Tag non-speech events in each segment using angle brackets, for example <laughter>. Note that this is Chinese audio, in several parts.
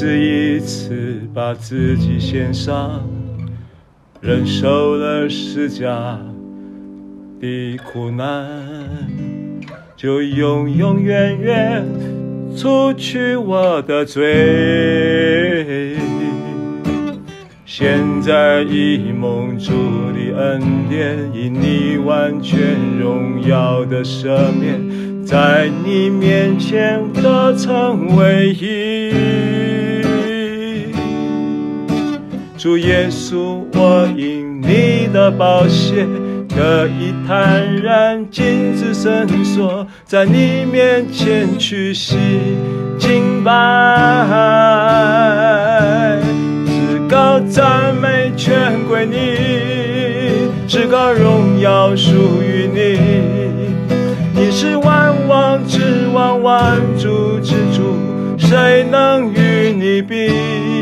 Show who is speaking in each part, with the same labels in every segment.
Speaker 1: 直一次把自己献上，忍受了十架的苦难，就永永远远除去我的罪。现在以蒙主的恩典，以你完全荣耀的赦免，在你面前得成为一。主耶稣，我因你的宝血得以坦然，禁止绳索，在你面前屈膝敬拜。至高赞美全归你，至高荣耀属于你。你是万王之王，万主之主，谁能与你比？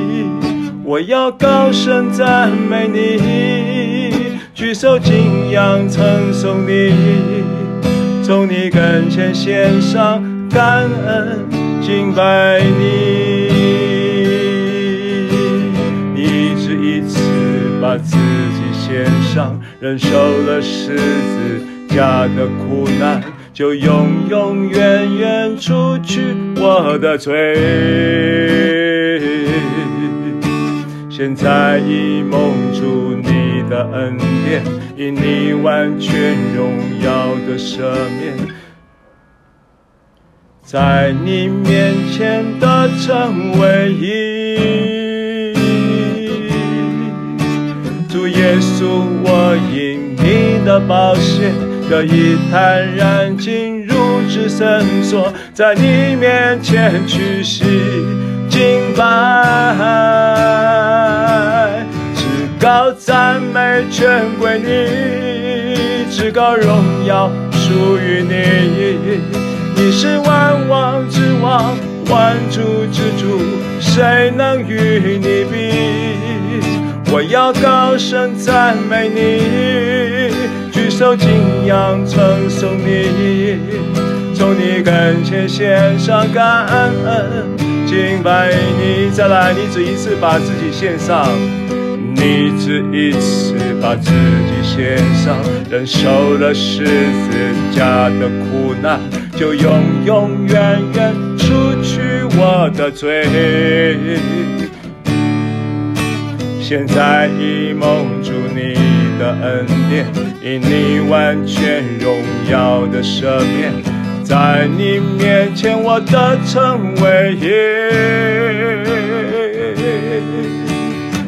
Speaker 1: 我要高声赞美你，举手敬仰称颂你，从你跟前献上感恩敬拜你。你一次一次把自己献上，忍受了十字架的苦难，就永永远远除去我的罪。现在已蒙主你的恩典，以你完全荣耀的赦免，在你面前的成为义。耶稣，我因你的宝血得以坦然进入至圣所，在你面前屈膝敬拜，至高赞美全归你，至高荣耀属于你，你是万王之王，万主之主，谁能与你比？我要高声赞美你，举手敬仰称颂你，从你跟前献上感恩敬拜你。再来，你只一次把自己献上，你只一次把自己献上，忍受了十字架的苦难，就永永远远除去我的罪。现在已蒙住你的恩典，以你完全荣耀的赦免，在你面前我得成为义。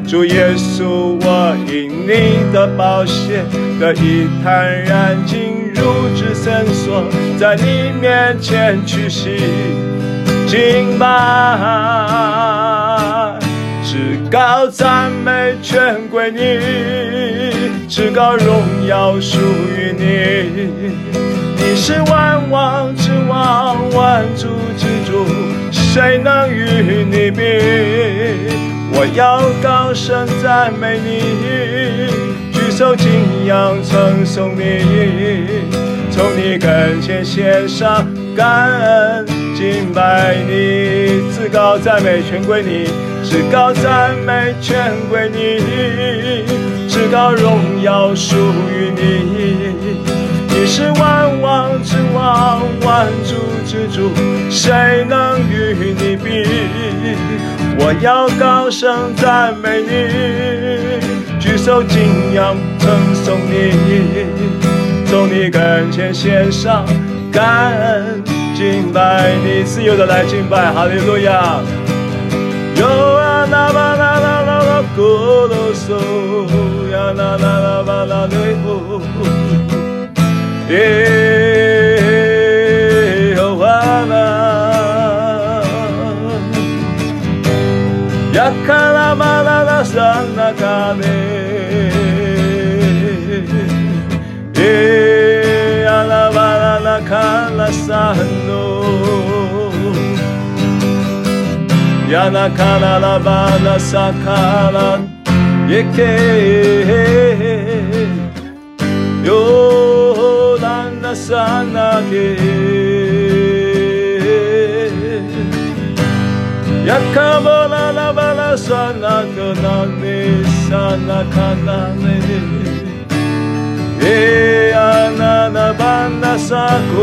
Speaker 1: 主耶稣，我因你的宝血得以坦然进入至圣所，在你面前屈膝敬拜。至高赞美全归你，至高荣耀属于你。你是万王之王，万主之主，谁能与你比？我要高声赞美你，举手敬仰称颂你，从你跟前献上感恩敬拜你，至高赞美全归你。至高赞美全归你，至高荣耀属于你。是万王之王，万主之主，谁能与你比？我要高声赞美你，举手敬仰称颂你，从你跟前献上感恩敬拜你，自由的来敬拜，哈利路亚。哟啊啦吧啦啦啦啦，咕噜嗖呀啦啦啦吧啦对哦，耶哟啊啦，呀卡拉嘛啦啦山那卡呢，耶呀啦吧啦啦卡拉山喏。呀那卡拉拉巴拉萨卡拉耶克，哟兰那萨那克，呀卡巴拉拉巴拉沙那克那尼沙那卡那尼。耶呀那那巴那萨古，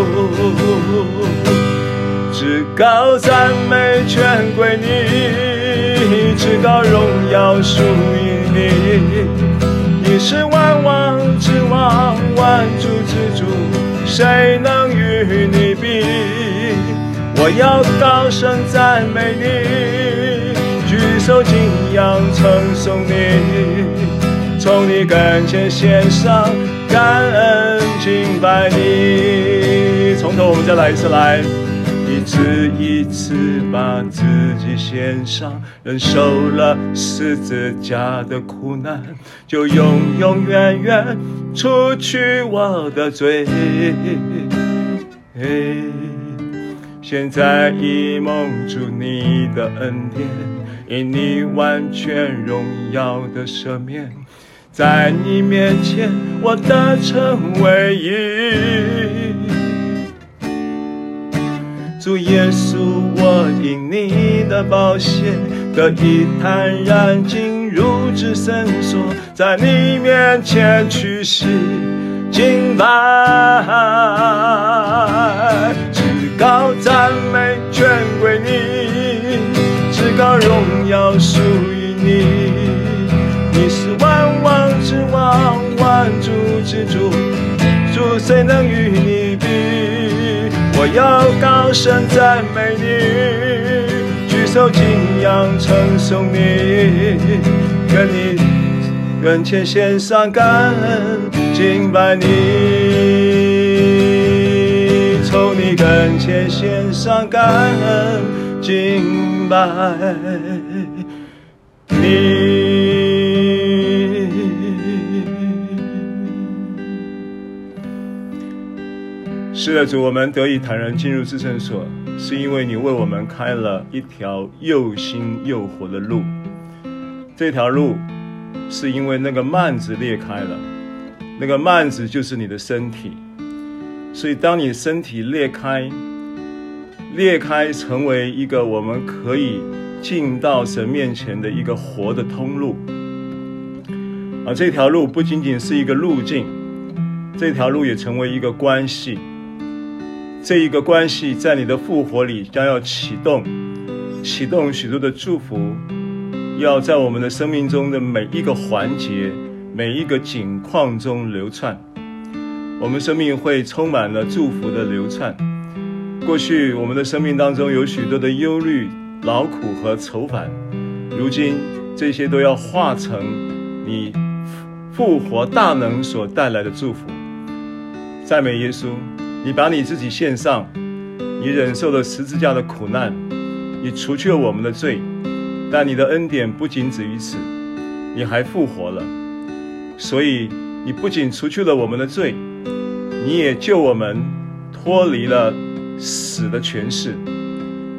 Speaker 1: 至高赞美全归你，至高荣耀属于你。你是万王之王，万主之主，谁能与你比？我要高声赞美你，举手敬仰称颂你，从你跟前献上。感恩敬拜你，从头我们再来一次来，一次一次把自己献上，忍受了十字架的苦难，就永永远远除去我的罪。现在已蒙住你的恩典，因你完全荣耀的赦免。在你面前，我得称为义。主耶稣，我因你的宝血得以坦然进入至圣所，在你面前屈膝敬拜，至高赞美全归你，至高荣耀属于你。你是万王之王，万主之主，主谁能与你比？我要高声赞美你，举手敬仰称颂你，跟你跟前献上感恩敬拜你，从你跟前献上感恩敬拜你。是的，主，我们得以坦然进入至圣所，是因为你为我们开了一条又新又活的路。这条路是因为那个幔子裂开了，那个幔子就是你的身体。所以，当你身体裂开，裂开成为一个我们可以进到神面前的一个活的通路。而这条路不仅仅是一个路径，这条路也成为一个关系。这一个关系在你的复活里将要启动，启动许多的祝福，要在我们的生命中的每一个环节、每一个景况中流窜。我们生命会充满了祝福的流窜。过去我们的生命当中有许多的忧虑、劳苦和愁烦，如今这些都要化成你复活大能所带来的祝福。赞美耶稣。你把你自己献上，你忍受了十字架的苦难，你除去了我们的罪，但你的恩典不仅止于此，你还复活了。所以你不仅除去了我们的罪，你也救我们脱离了死的权势，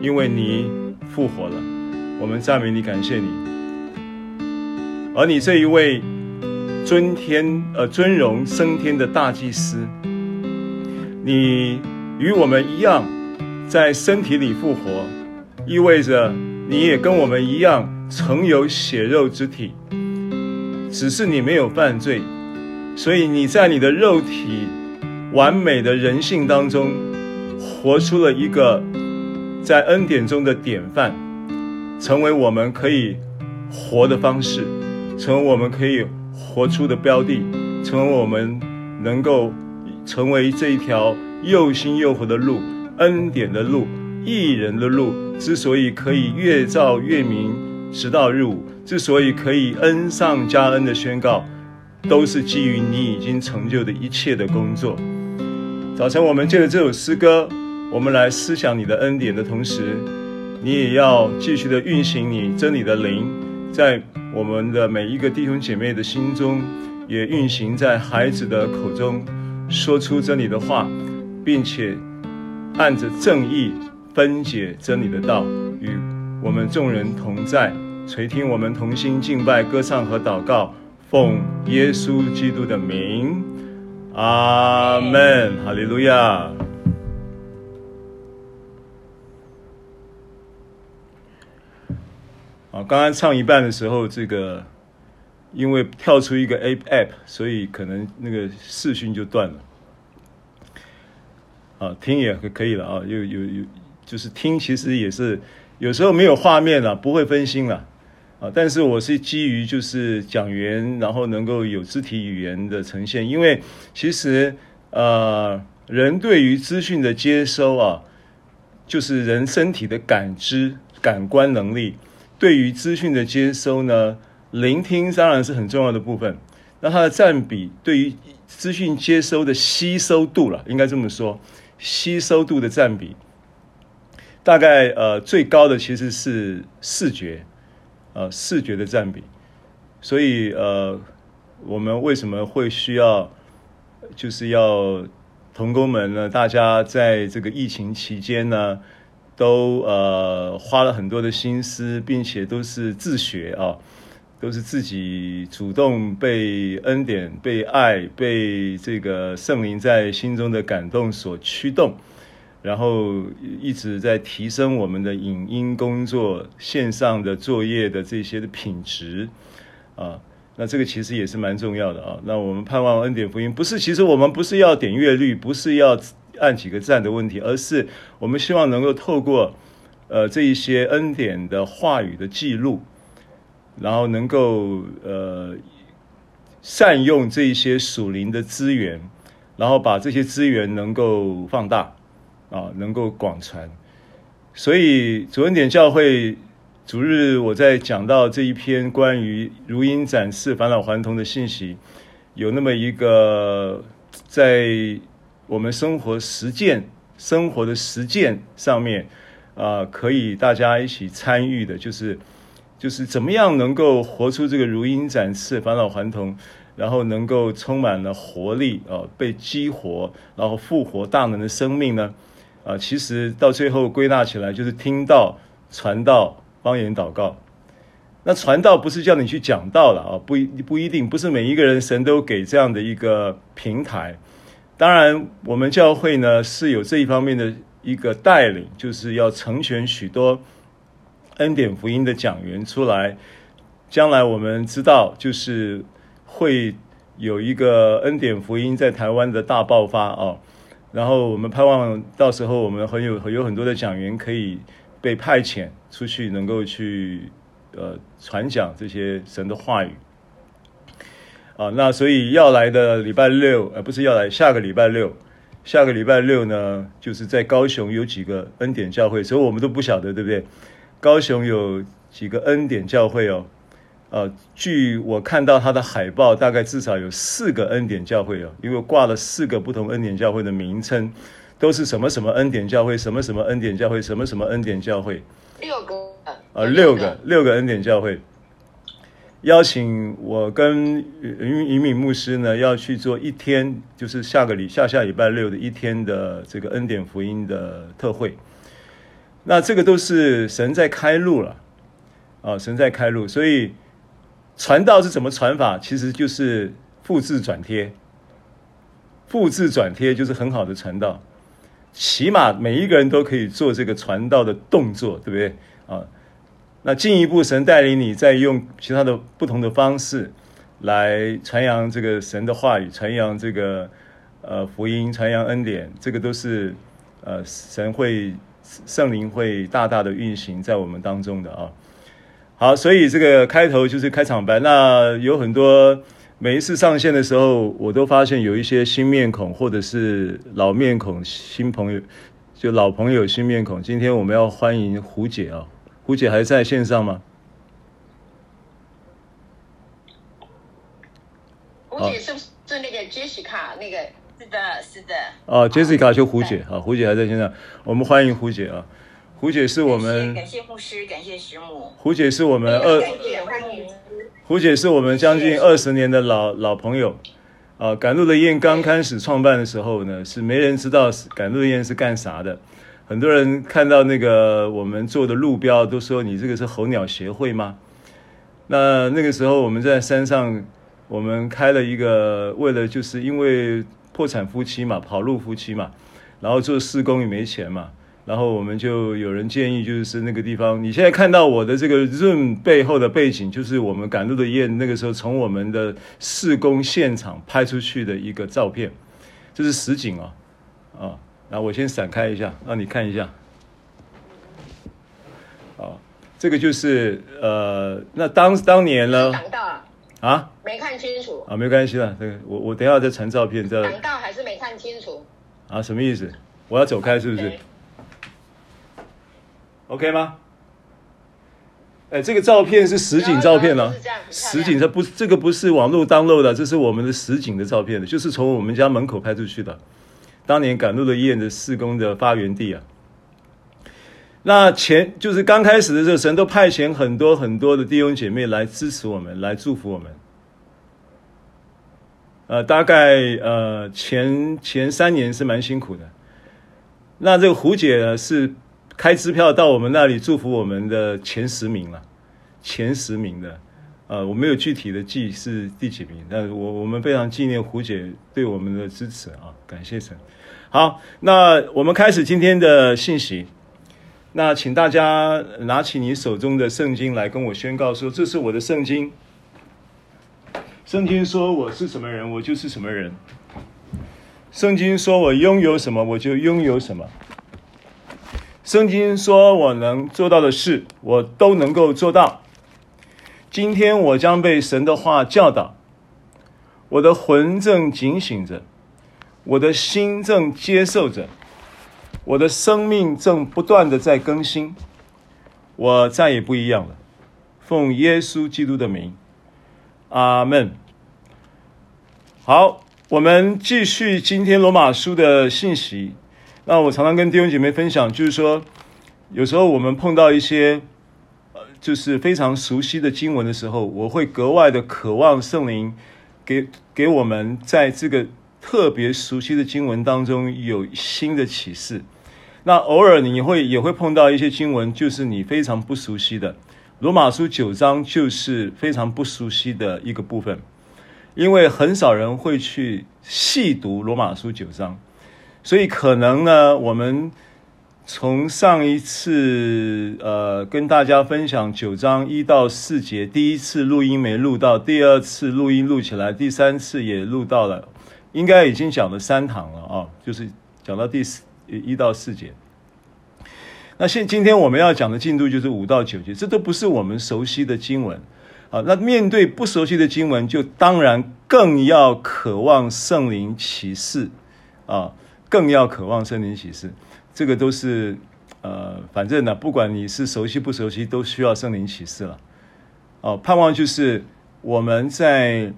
Speaker 1: 因为你复活了。我们赞美你，感谢你。而你这一位尊天呃尊荣升天的大祭司。你与我们一样，在身体里复活，意味着你也跟我们一样，曾有血肉之体，只是你没有犯罪，所以你在你的肉体完美的人性当中，活出了一个在恩典中的典范，成为我们可以活的方式，成为我们可以活出的标的，成为我们能够。成为这一条又新又活的路，恩典的路，艺人的路，之所以可以越照越明，直到日午，之所以可以恩上加恩的宣告，都是基于你已经成就的一切的工作。早晨，我们借着这首诗歌，我们来思想你的恩典的同时，你也要继续的运行你真理的灵，在我们的每一个弟兄姐妹的心中，也运行在孩子的口中。说出真理的话，并且按着正义分解真理的道，与我们众人同在，垂听我们同心敬拜、歌唱和祷告，奉耶稣基督的名，阿门，哈利路亚。啊，刚刚唱一半的时候，这个因为跳出一个 app，所以可能那个视讯就断了。啊，听也可以了啊，有有有，就是听其实也是有时候没有画面了，不会分心了啊。但是我是基于就是讲员，然后能够有肢体语言的呈现，因为其实呃，人对于资讯的接收啊，就是人身体的感知感官能力，对于资讯的接收呢，聆听当然是很重要的部分。那它的占比对于资讯接收的吸收度了，应该这么说。吸收度的占比，大概呃最高的其实是视觉，呃视觉的占比，所以呃我们为什么会需要，就是要同工们呢？大家在这个疫情期间呢，都呃花了很多的心思，并且都是自学啊。都是自己主动被恩典、被爱、被这个圣灵在心中的感动所驱动，然后一直在提升我们的影音工作、线上的作业的这些的品质啊。那这个其实也是蛮重要的啊。那我们盼望恩典福音不是，其实我们不是要点阅率，不是要按几个赞的问题，而是我们希望能够透过呃这一些恩典的话语的记录。然后能够呃善用这些属灵的资源，然后把这些资源能够放大啊，能够广传。所以主恩典教会主日我在讲到这一篇关于如鹰展示、返老还童的信息，有那么一个在我们生活实践、生活的实践上面啊，可以大家一起参与的，就是。就是怎么样能够活出这个如鹰展翅、返老还童，然后能够充满了活力啊、被激活，然后复活大能的生命呢？啊、其实到最后归纳起来就是听道、传道、方言祷告。那传道不是叫你去讲道了啊，不一不一定，不是每一个人神都给这样的一个平台。当然，我们教会呢是有这一方面的一个带领，就是要成全许多。恩典福音的讲员出来，将来我们知道，就是会有一个恩典福音在台湾的大爆发啊。然后我们盼望到时候我们很有有很多的讲员可以被派遣出去，能够去呃传讲这些神的话语啊。那所以要来的礼拜六，呃，不是要来下个礼拜六，下个礼拜六呢，就是在高雄有几个恩典教会，所以我们都不晓得，对不对？高雄有几个恩典教会哦，呃，据我看到他的海报，大概至少有四个恩典教会哦，因为挂了四个不同恩典教会的名称，都是什么什么恩典教会，什么什么恩典教会，什么什么恩典教会，
Speaker 2: 六个，
Speaker 1: 呃，六个六个。恩典教会，邀请我跟云云敏牧师呢要去做一天，就是下个礼下下礼拜六的一天的这个恩典福音的特会。那这个都是神在开路了，啊，神在开路，所以传道是怎么传法？其实就是复制转贴，复制转贴就是很好的传道，起码每一个人都可以做这个传道的动作，对不对？啊，那进一步神带领你再用其他的不同的方式来传扬这个神的话语，传扬这个呃福音，传扬恩典，这个都是呃神会。圣灵会大大的运行在我们当中的啊，好，所以这个开头就是开场白。那有很多每一次上线的时候，我都发现有一些新面孔，或者是老面孔、新朋友，就老朋友、新面孔。今天我们要欢迎胡姐啊，胡姐还在线上吗？
Speaker 2: 胡姐是不是那个 Jessica 那个？是的，是的。
Speaker 1: 哦，Jessica 就胡姐啊，胡姐还在现场，我们欢迎胡姐啊。胡姐是我们
Speaker 2: 感谢牧师，感谢师母。
Speaker 1: 胡姐是我们二，胡姐是我们将近二十年的老老朋友啊。赶路的雁刚开始创办的时候呢，是没人知道赶路的雁是干啥的。很多人看到那个我们做的路标，都说你这个是候鸟协会吗？那那个时候我们在山上，我们开了一个，为了就是因为。破产夫妻嘛，跑路夫妻嘛，然后做施工也没钱嘛，然后我们就有人建议，就是那个地方，你现在看到我的这个 room 背后的背景，就是我们赶路的雁那个时候从我们的施工现场拍出去的一个照片，这是实景啊，啊，然后我先闪开一下，让你看一下，啊，这个就是呃，那当当年呢？
Speaker 2: 挡到
Speaker 1: 啊？
Speaker 2: 没看清楚
Speaker 1: 啊？没关系了，这个我我等一下再传照片再。
Speaker 2: 挡到还是没看清楚？
Speaker 1: 啊？什么意思？我要走开是不是. OK 吗？哎，这个照片是实景照片呢、啊，实景这不，这个不是网络 download 的，这是我们的实景的照片的，就是从我们家门口拍出去的。当年赶路的燕的事工的发源地啊。那前就是刚开始的时候，神都派遣很多很多的弟兄姐妹来支持我们，来祝福我们。呃，大概呃前前三年是蛮辛苦的。那这个胡姐呢是。开支票到我们那里祝福我们的前十名了，前十名的，呃，我没有具体的记是第几名，但我我们非常纪念胡姐对我们的支持啊，感谢神。好，那我们开始今天的信息。那请大家拿起你手中的圣经来跟我宣告说，这是我的圣经。圣经说我是什么人，我就是什么人。圣经说我拥有什么，我就拥有什么。圣经说：“我能做到的事，我都能够做到。今天我将被神的话教导，我的魂正警醒着，我的心正接受着，我的生命正不断的在更新。我再也不一样了。奉耶稣基督的名，阿门。好，我们继续今天罗马书的信息。”那我常常跟弟兄姐妹分享，就是说，有时候我们碰到一些，呃，就是非常熟悉的经文的时候，我会格外的渴望圣灵给给我们在这个特别熟悉的经文当中有新的启示。那偶尔你会也会碰到一些经文，就是你非常不熟悉的。罗马书九章就是非常不熟悉的一个部分，因为很少人会去细读罗马书九章。所以可能呢，我们从上一次呃跟大家分享九章一到四节，第一次录音没录到，第二次录音录起来，第三次也录到了，应该已经讲了三堂了啊，就是讲到第四一到四节。那现今天我们要讲的进度就是五到九节，这都不是我们熟悉的经文啊。那面对不熟悉的经文，就当然更要渴望圣灵启示啊。更要渴望圣灵启示，这个都是呃，反正呢，不管你是熟悉不熟悉，都需要圣灵启示了。哦，盼望就是我们在，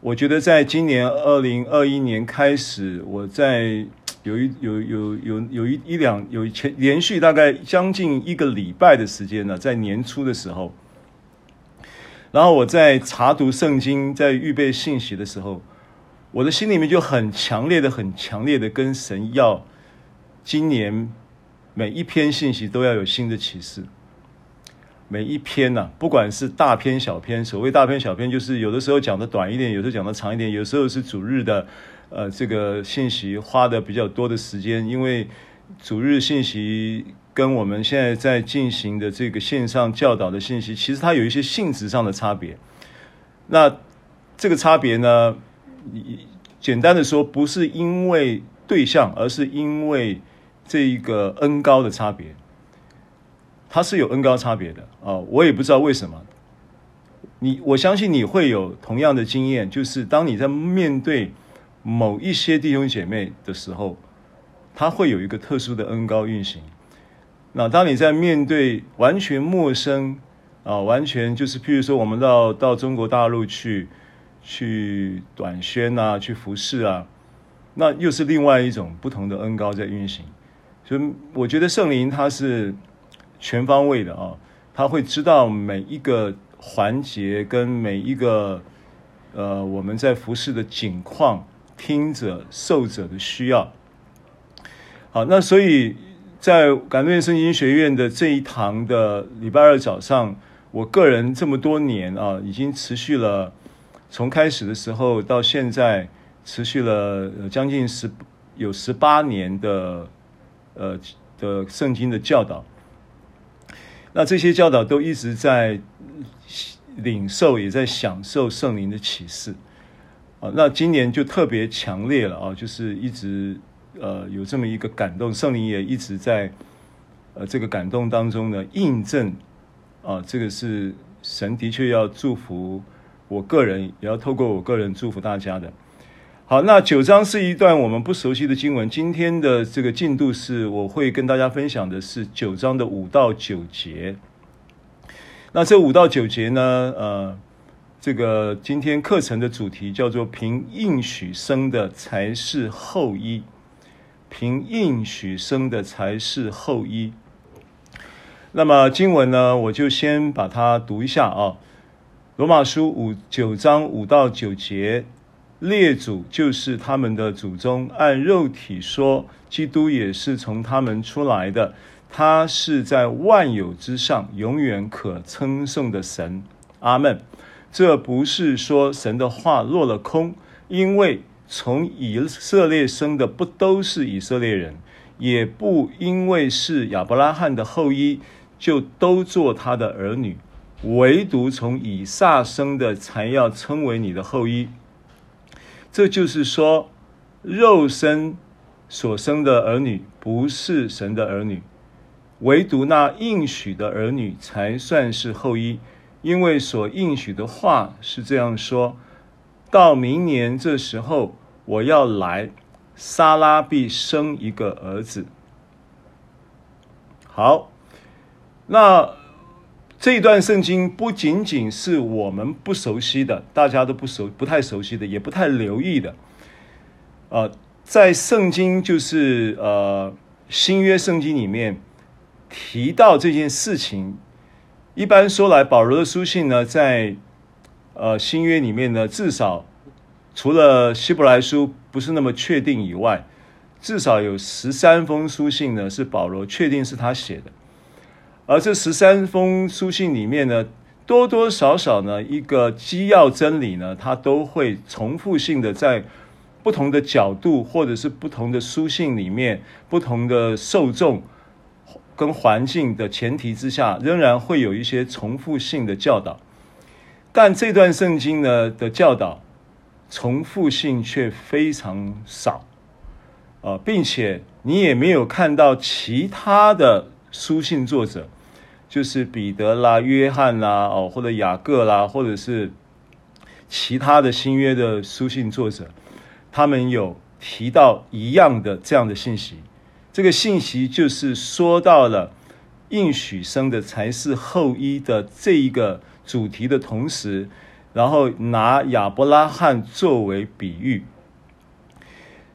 Speaker 1: 我觉得在今年二零二一年开始，我在有一有有有有一一两有前连续大概将近一个礼拜的时间呢，在年初的时候，然后我在查读圣经，在预备信息的时候。我的心里面就很强烈的、很强烈的跟神要，今年每一篇信息都要有新的启示。每一篇呐、啊，不管是大篇小篇，所谓大篇小篇，就是有的时候讲的短一点，有时候讲的长一点，有时候是主日的，呃，这个信息花的比较多的时间，因为主日信息跟我们现在在进行的这个线上教导的信息，其实它有一些性质上的差别。那这个差别呢？简单的说，不是因为对象，而是因为这一个恩高的差别，它是有恩高差别的啊！我也不知道为什么。你我相信你会有同样的经验，就是当你在面对某一些弟兄姐妹的时候，他会有一个特殊的恩高运行。那当你在面对完全陌生啊，完全就是譬如说，我们到到中国大陆去。去短宣啊，去服侍啊，那又是另外一种不同的恩高在运行。所以我觉得圣灵他是全方位的啊，他会知道每一个环节跟每一个呃我们在服侍的景况、听者、受者的需要。好，那所以在感动圣经学院的这一堂的礼拜二早上，我个人这么多年啊，已经持续了。从开始的时候到现在，持续了将近十有十八年的呃的圣经的教导。那这些教导都一直在领受，也在享受圣灵的启示啊。那今年就特别强烈了啊，就是一直呃有这么一个感动，圣灵也一直在呃这个感动当中呢印证啊，这个是神的确要祝福我个人，也要透过我个人祝福大家的。好，那九章是一段我们不熟悉的经文。今天的这个进度是，我会跟大家分享的是九章的五到九节。那这五到九节呢，呃，这个今天课程的主题叫做“凭应许生的才是后裔”，凭应许生的才是后裔。那么经文呢，我就先把它读一下啊，《罗马书》五九章五到九节。列祖就是他们的祖宗，按肉体说，基督也是从他们出来的。他是在万有之上，永远可称颂的神。阿门。这不是说神的话落了空，因为从以色列生的不都是以色列人，也不因为是亚伯拉罕的后裔就都做他的儿女，唯独从以撒生的才要称为你的后裔。这就是说，肉身所生的儿女不是神的儿女，唯独那应许的儿女才算是后裔。因为所应许的话是这样说：到明年这时候，我要来，撒拉必生一个儿子。好，那。这段圣经不仅仅是我们不熟悉的，大家都不熟、不太熟悉的，也不太留意的。呃，在圣经就是呃新约圣经里面提到这件事情，一般说来，保罗的书信呢，在呃新约里面呢，至少除了希伯来书不是那么确定以外，至少有十三封书信呢是保罗确定是他写的。而这十三封书信里面呢，多多少少呢，一个基要真理呢，它都会重复性的在不同的角度，或者是不同的书信里面，不同的受众跟环境的前提之下，仍然会有一些重复性的教导。但这段圣经呢的教导，重复性却非常少，啊，并且你也没有看到其他的书信作者。就是彼得啦、约翰啦，哦，或者雅各啦，或者是其他的新约的书信作者，他们有提到一样的这样的信息。这个信息就是说到了应许生的才是后裔的这一个主题的同时，然后拿亚伯拉罕作为比喻。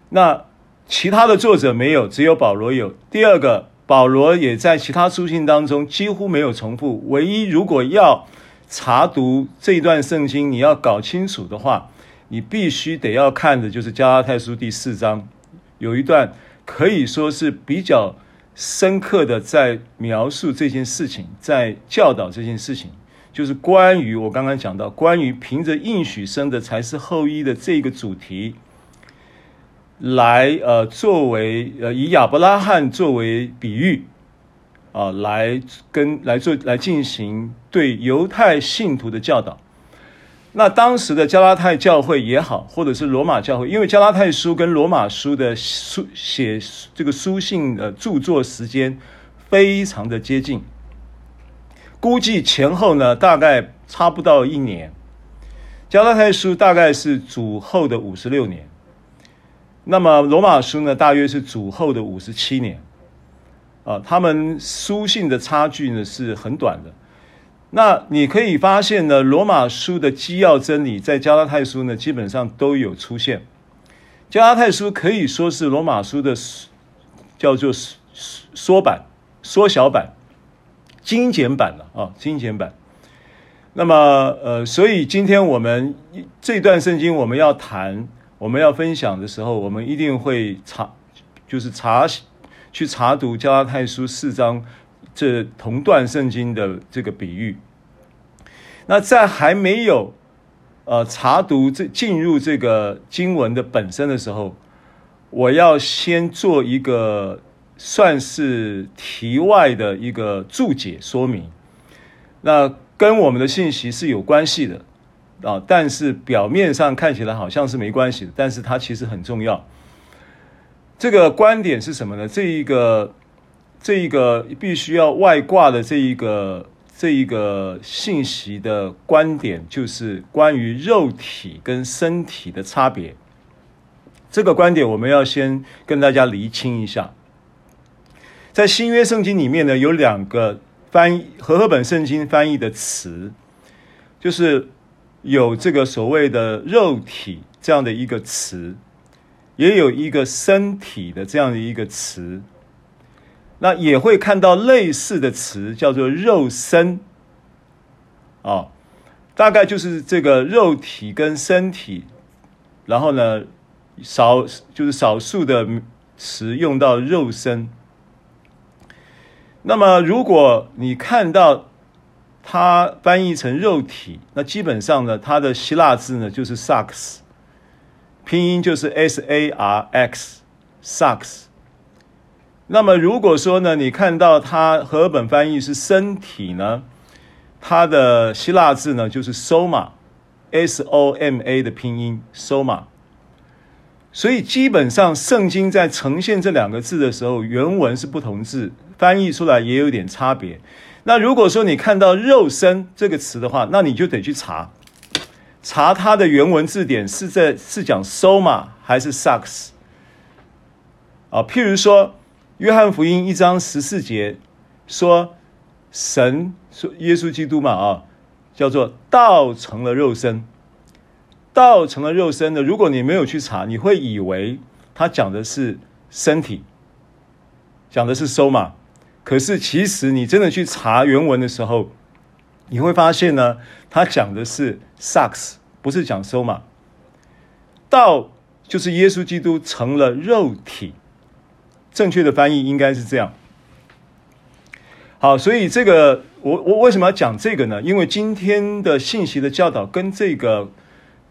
Speaker 1: 那其他的作者没有，只有保罗有。第二个。保罗也在其他书信当中几乎没有重复。唯一如果要查读这一段圣经，你要搞清楚的话，你必须得要看的就是加拉太书第四章，有一段可以说是比较深刻的在描述这件事情，在教导这件事情，就是关于我刚刚讲到关于凭着应许生的才是后裔的这个主题。来，呃，作为呃，以亚伯拉罕作为比喻，啊、来跟来做来进行对犹太信徒的教导。那当时的加拉太教会也好，或者是罗马教会，因为加拉太书跟罗马书的书写这个书信的著作时间非常的接近，估计前后呢大概差不到一年。加拉太书大概是主后的五十六年。那么罗马书呢，大约是主后的五十七年，啊，他们书信的差距呢是很短的。那你可以发现呢，罗马书的基要真理在加拉太书呢基本上都有出现。加拉太书可以说是罗马书的叫做缩版、缩小版、精简版了啊，精简版。那么呃，所以今天我们这段圣经我们要谈。我们要分享的时候，我们一定会查，就是查去查读加拉太书四章这同段圣经的这个比喻。那在还没有呃查读这进入这个经文的本身的时候，我要先做一个算是题外的一个注解说明，那跟我们的信息是有关系的啊，但是表面上看起来好像是没关系的，但是它其实很重要。这个观点是什么呢？这一个这一个必须要外挂的这一个这一个信息的观点，就是关于肉体跟身体的差别。这个观点我们要先跟大家厘清一下。在新约圣经里面呢，有两个翻译和合本圣经翻译的词，就是有这个所谓的肉体这样的一个词，也有一个身体的这样的一个词。那也会看到类似的词，叫做肉身。啊，大概就是这个肉体跟身体，然后呢，少就是少数的词用到肉身。那么，如果你看到它翻译成肉体，那基本上呢，它的希腊字呢就是 “sax”，拼音就是 s a r x，sarx。那么，如果说呢，你看到它和本翻译是身体呢，它的希腊字呢就是 soma，s o m a 的拼音 soma。所以，基本上圣经在呈现这两个字的时候，原文是不同字。翻译出来也有点差别。那如果说你看到“肉身”这个词的话，那你就得去查，查它的原文字典是在是讲 “soma” 还是 “sarx”。啊，譬如说《约翰福音》一章十四节说，神说耶稣基督嘛啊，叫做“道成了肉身”，“道成了肉身”的，如果你没有去查，你会以为他讲的是身体，讲的是收嘛。可是，其实你真的去查原文的时候，你会发现呢，他讲的是 “sarx”，不是讲收嘛。道就是耶稣基督成了肉体，正确的翻译应该是这样。好，所以这个我我为什么要讲这个呢？因为今天的信息的教导跟这个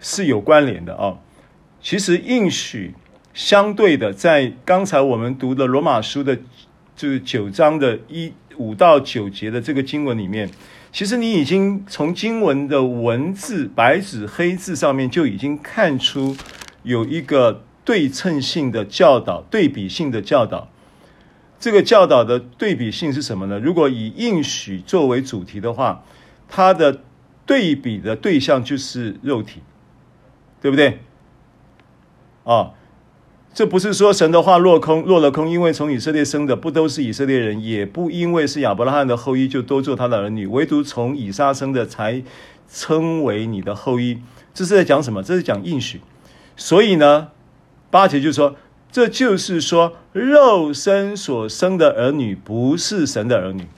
Speaker 1: 是有关联的哦。其实应许相对的，在刚才我们读的罗马书的。就是九章的一五到九节的这个经文里面，其实你已经从经文的文字白纸黑字上面就已经看出有一个对称性的教导、对比性的教导。这个教导的对比性是什么呢？如果以应许作为主题的话，它的对比的对象就是肉体，对不对？啊。这不是说神的话落空，落了空，因为从以色列生的不都是以色列人，也不因为是亚伯拉罕的后裔就都做他的儿女，唯独从以撒生的才称为你的后裔。这是在讲什么？这是讲应许。所以呢，八节就说，这就是说肉身所生的儿女不是神的儿女。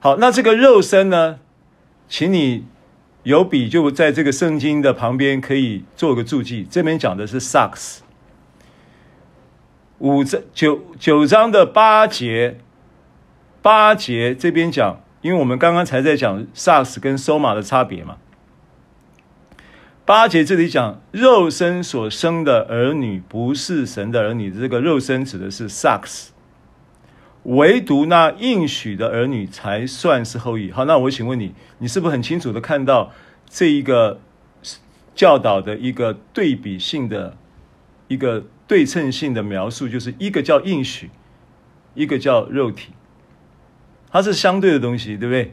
Speaker 1: 好，那这个肉身呢，请你。有笔就在这个圣经的旁边，可以做个注记。这边讲的是撒克斯。五章九九章的八节，八节这边讲，因为我们刚刚才在讲 sarx 跟 soma 的差别嘛。八节这里讲肉身所生的儿女不是神的儿女，这个肉身指的是 sarx。唯独那应许的儿女才算是后裔。好，那我请问你，你是不是很清楚的看到这一个教导的一个对比性的一个对称性的描述？就是一个叫应许，一个叫肉体，它是相对的东西，对不对？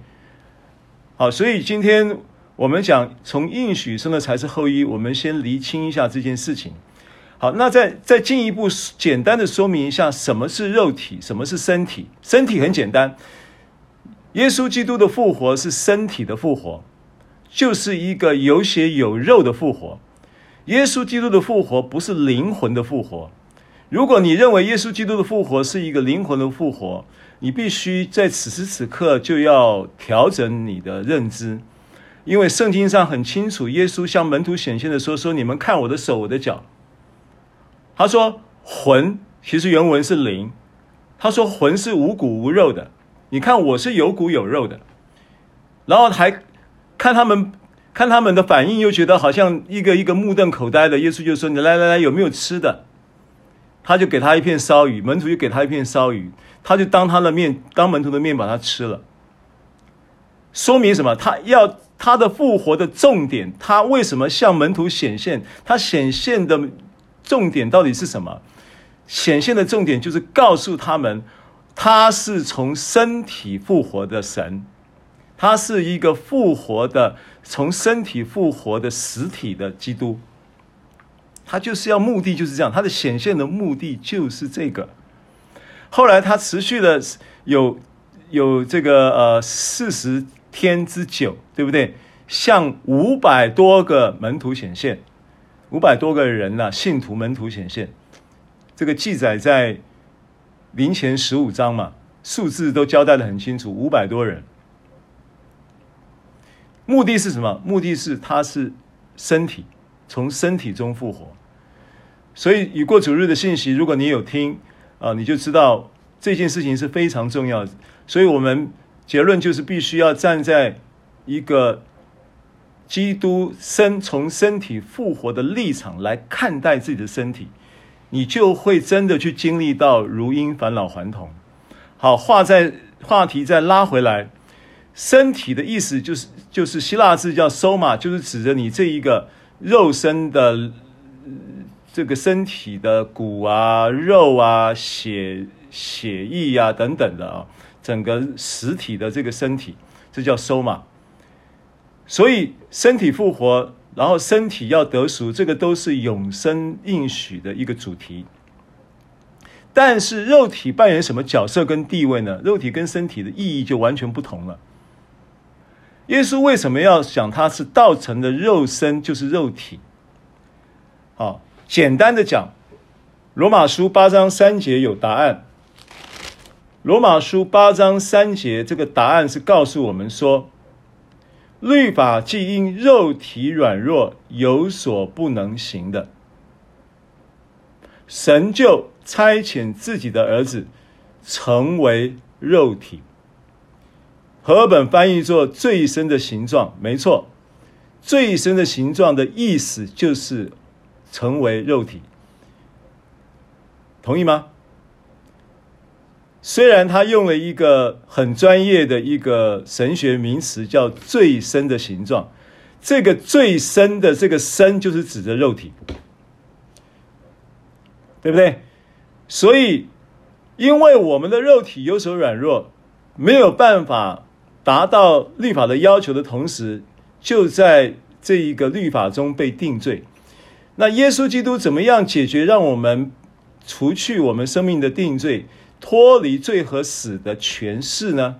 Speaker 1: 好，所以今天我们讲从应许生的才是后裔，我们先厘清一下这件事情。好，那再再进一步简单的说明一下，什么是肉体，什么是身体？身体很简单，耶稣基督的复活是身体的复活，就是一个有血有肉的复活。耶稣基督的复活不是灵魂的复活。如果你认为耶稣基督的复活是一个灵魂的复活，你必须在此时此刻就要调整你的认知，因为圣经上很清楚，耶稣向门徒显现的时候说：“你们看我的手，我的脚。”他说：“魂其实原文是灵。”他说：“魂是无骨无肉的。”你看我是有骨有肉的，然后还看他们看他们的反应，又觉得好像一个一个目瞪口呆的。耶稣就说：“你来来来，有没有吃的？”他就给他一片烧鱼，门徒就给他一片烧鱼，他就当他的面，当门徒的面把它吃了。说明什么？他要他的复活的重点，他为什么向门徒显现？他显现的重点到底是什么？显现的重点就是告诉他们，他是从身体复活的神，他是一个复活的，从身体复活的实体的基督。他就是要目的就是这样，他的显现的目的就是这个。后来他持续的有有这个呃四十天之久，对不对？向五百多个门徒显现，五百多个人呐、信徒门徒显现。这个记载在林前十五章嘛，数字都交代得很清楚，五百多人。目的是什么？目的是他是身体。从身体中复活，所以已过主日的信息，如果你有听啊，你就知道这件事情是非常重要。所以我们结论就是必须要站在一个基督身从身体复活的立场来看待自己的身体，你就会真的去经历到如婴返老还童。好，话在话题再拉回来，身体的意思就是就是希腊字叫 soma，就是指着你这一个。肉身的这个身体的骨啊、肉啊、血血液啊等等的啊，整个实体的这个身体，这叫收”嘛。所以身体复活，然后身体要得赎，这个都是永生应许的一个主题。但是肉体扮演什么角色跟地位呢？肉体跟身体的意义就完全不同了。耶稣为什么要讲他是道成的肉身，就是肉体？好，简单的讲，罗马书八章三节有答案。罗马书八章三节这个答案是告诉我们说，律法既因肉体软弱有所不能行的，神就差遣自己的儿子成为肉体。和本翻译作“最深的形状”，没错，“最深的形状”的意思就是成为肉体，同意吗？虽然他用了一个很专业的一个神学名词，叫“最深的形状”，这个“最深”的这个“深”就是指的肉体，对不对？所以，因为我们的肉体有所软弱，没有办法。达到律法的要求的同时，就在这一个律法中被定罪。那耶稣基督怎么样解决，让我们除去我们生命的定罪，脱离罪和死的权势呢？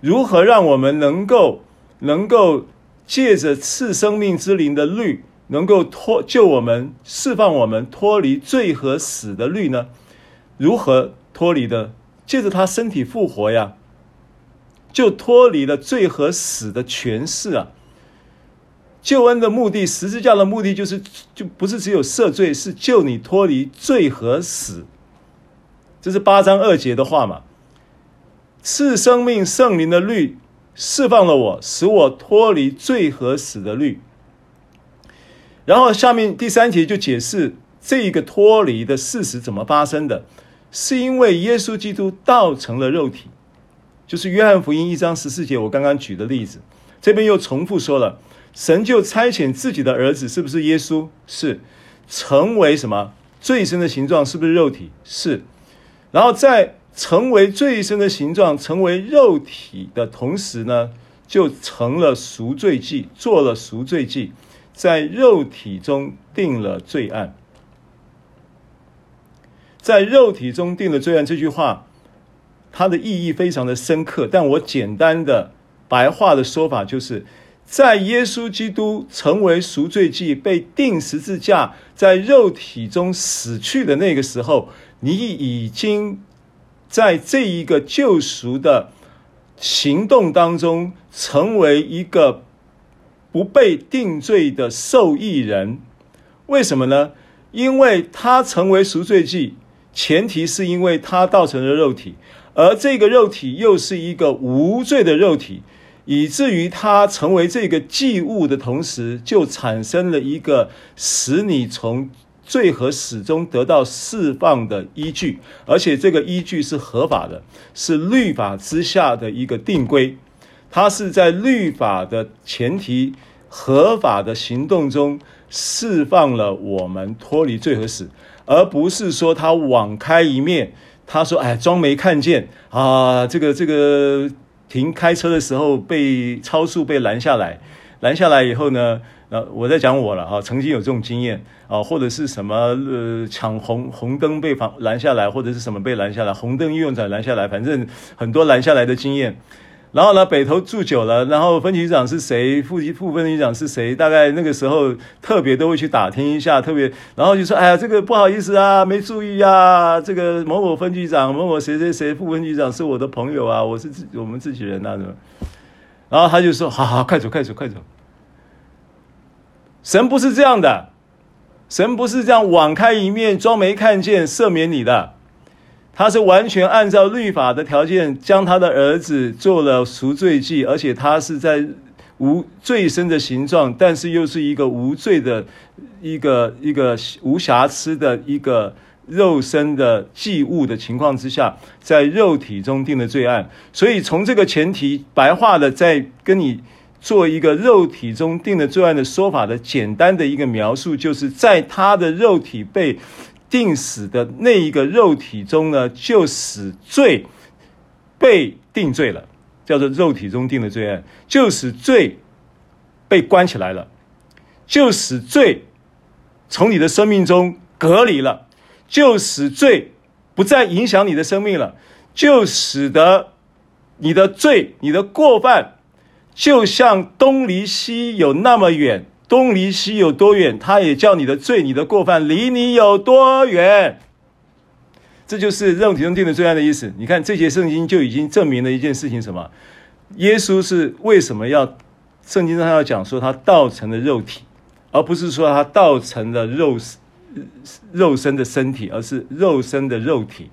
Speaker 1: 如何让我们能够能够借着赐生命之灵的律，能够脱救我们、释放我们脱离罪和死的律呢？如何脱离的？借着他身体复活呀。就脱离了罪和死的权势啊！救恩的目的，十字架的目的，就是就不是只有赦罪，是救你脱离罪和死。这是八章二节的话嘛？赐生命圣灵的律释放了我，使我脱离罪和死的律。然后下面第三节就解释这一个脱离的事实怎么发生的，是因为耶稣基督道成了肉体。就是约翰福音一章十四节，我刚刚举的例子，这边又重复说了，神就差遣自己的儿子，是不是耶稣？是，成为什么？最深的形状，是不是肉体？是，然后在成为最深的形状，成为肉体的同时呢，就成了赎罪祭，做了赎罪祭，在肉体中定了罪案，在肉体中定了罪案这句话。它的意义非常的深刻，但我简单的白话的说法就是，在耶稣基督成为赎罪祭、被钉十字架、在肉体中死去的那个时候，你已经在这一个救赎的行动当中，成为一个不被定罪的受益人。为什么呢？因为他成为赎罪祭，前提是因为他造成了肉体。而这个肉体又是一个无罪的肉体，以至于它成为这个祭物的同时，就产生了一个使你从罪和始终得到释放的依据，而且这个依据是合法的，是律法之下的一个定规。它是在律法的前提、合法的行动中释放了我们脱离罪和死，而不是说他网开一面。他说：“哎，装没看见啊！这个这个停开车的时候被超速被拦下来，拦下来以后呢？”呃，我在讲我了哈，曾经有这种经验啊，或者是什么呃抢红红灯被拦拦下来，或者是什么被拦下来，红灯运用者拦下来，反正很多拦下来的经验。然后呢，北投住久了，然后分局长是谁，副副分局长是谁，大概那个时候特别都会去打听一下，特别然后就说，哎呀，这个不好意思啊，没注意啊，这个某某分局长某某谁谁谁副分局长是我的朋友啊，我是自我们自己人啊什么，然后他就说，好好快走快走快走。神不是这样的，神不是这样网开一面，装没看见，赦免你的。他是完全按照律法的条件，将他的儿子做了赎罪祭，而且他是在无罪身的形状，但是又是一个无罪的、一个一个无瑕疵的一个肉身的祭物的情况之下，在肉体中定的罪案。所以从这个前提，白话的在跟你。做一个肉体中定的罪案的说法的简单的一个描述，就是在他的肉体被定死的那一个肉体中呢，就使罪被定罪了，叫做肉体中定的罪案，就使罪被关起来了，就使罪从你的生命中隔离了，就使罪不再影响你的生命了，就使得你的罪、你的过犯。就像东离西有那么远，东离西有多远，他也叫你的罪、你的过犯离你有多远。这就是肉体中定的罪案的意思。你看这节圣经就已经证明了一件事情：什么？耶稣是为什么要圣经上要讲说他道成了肉体，而不是说他道成了肉身肉身的身体，而是肉身的肉体。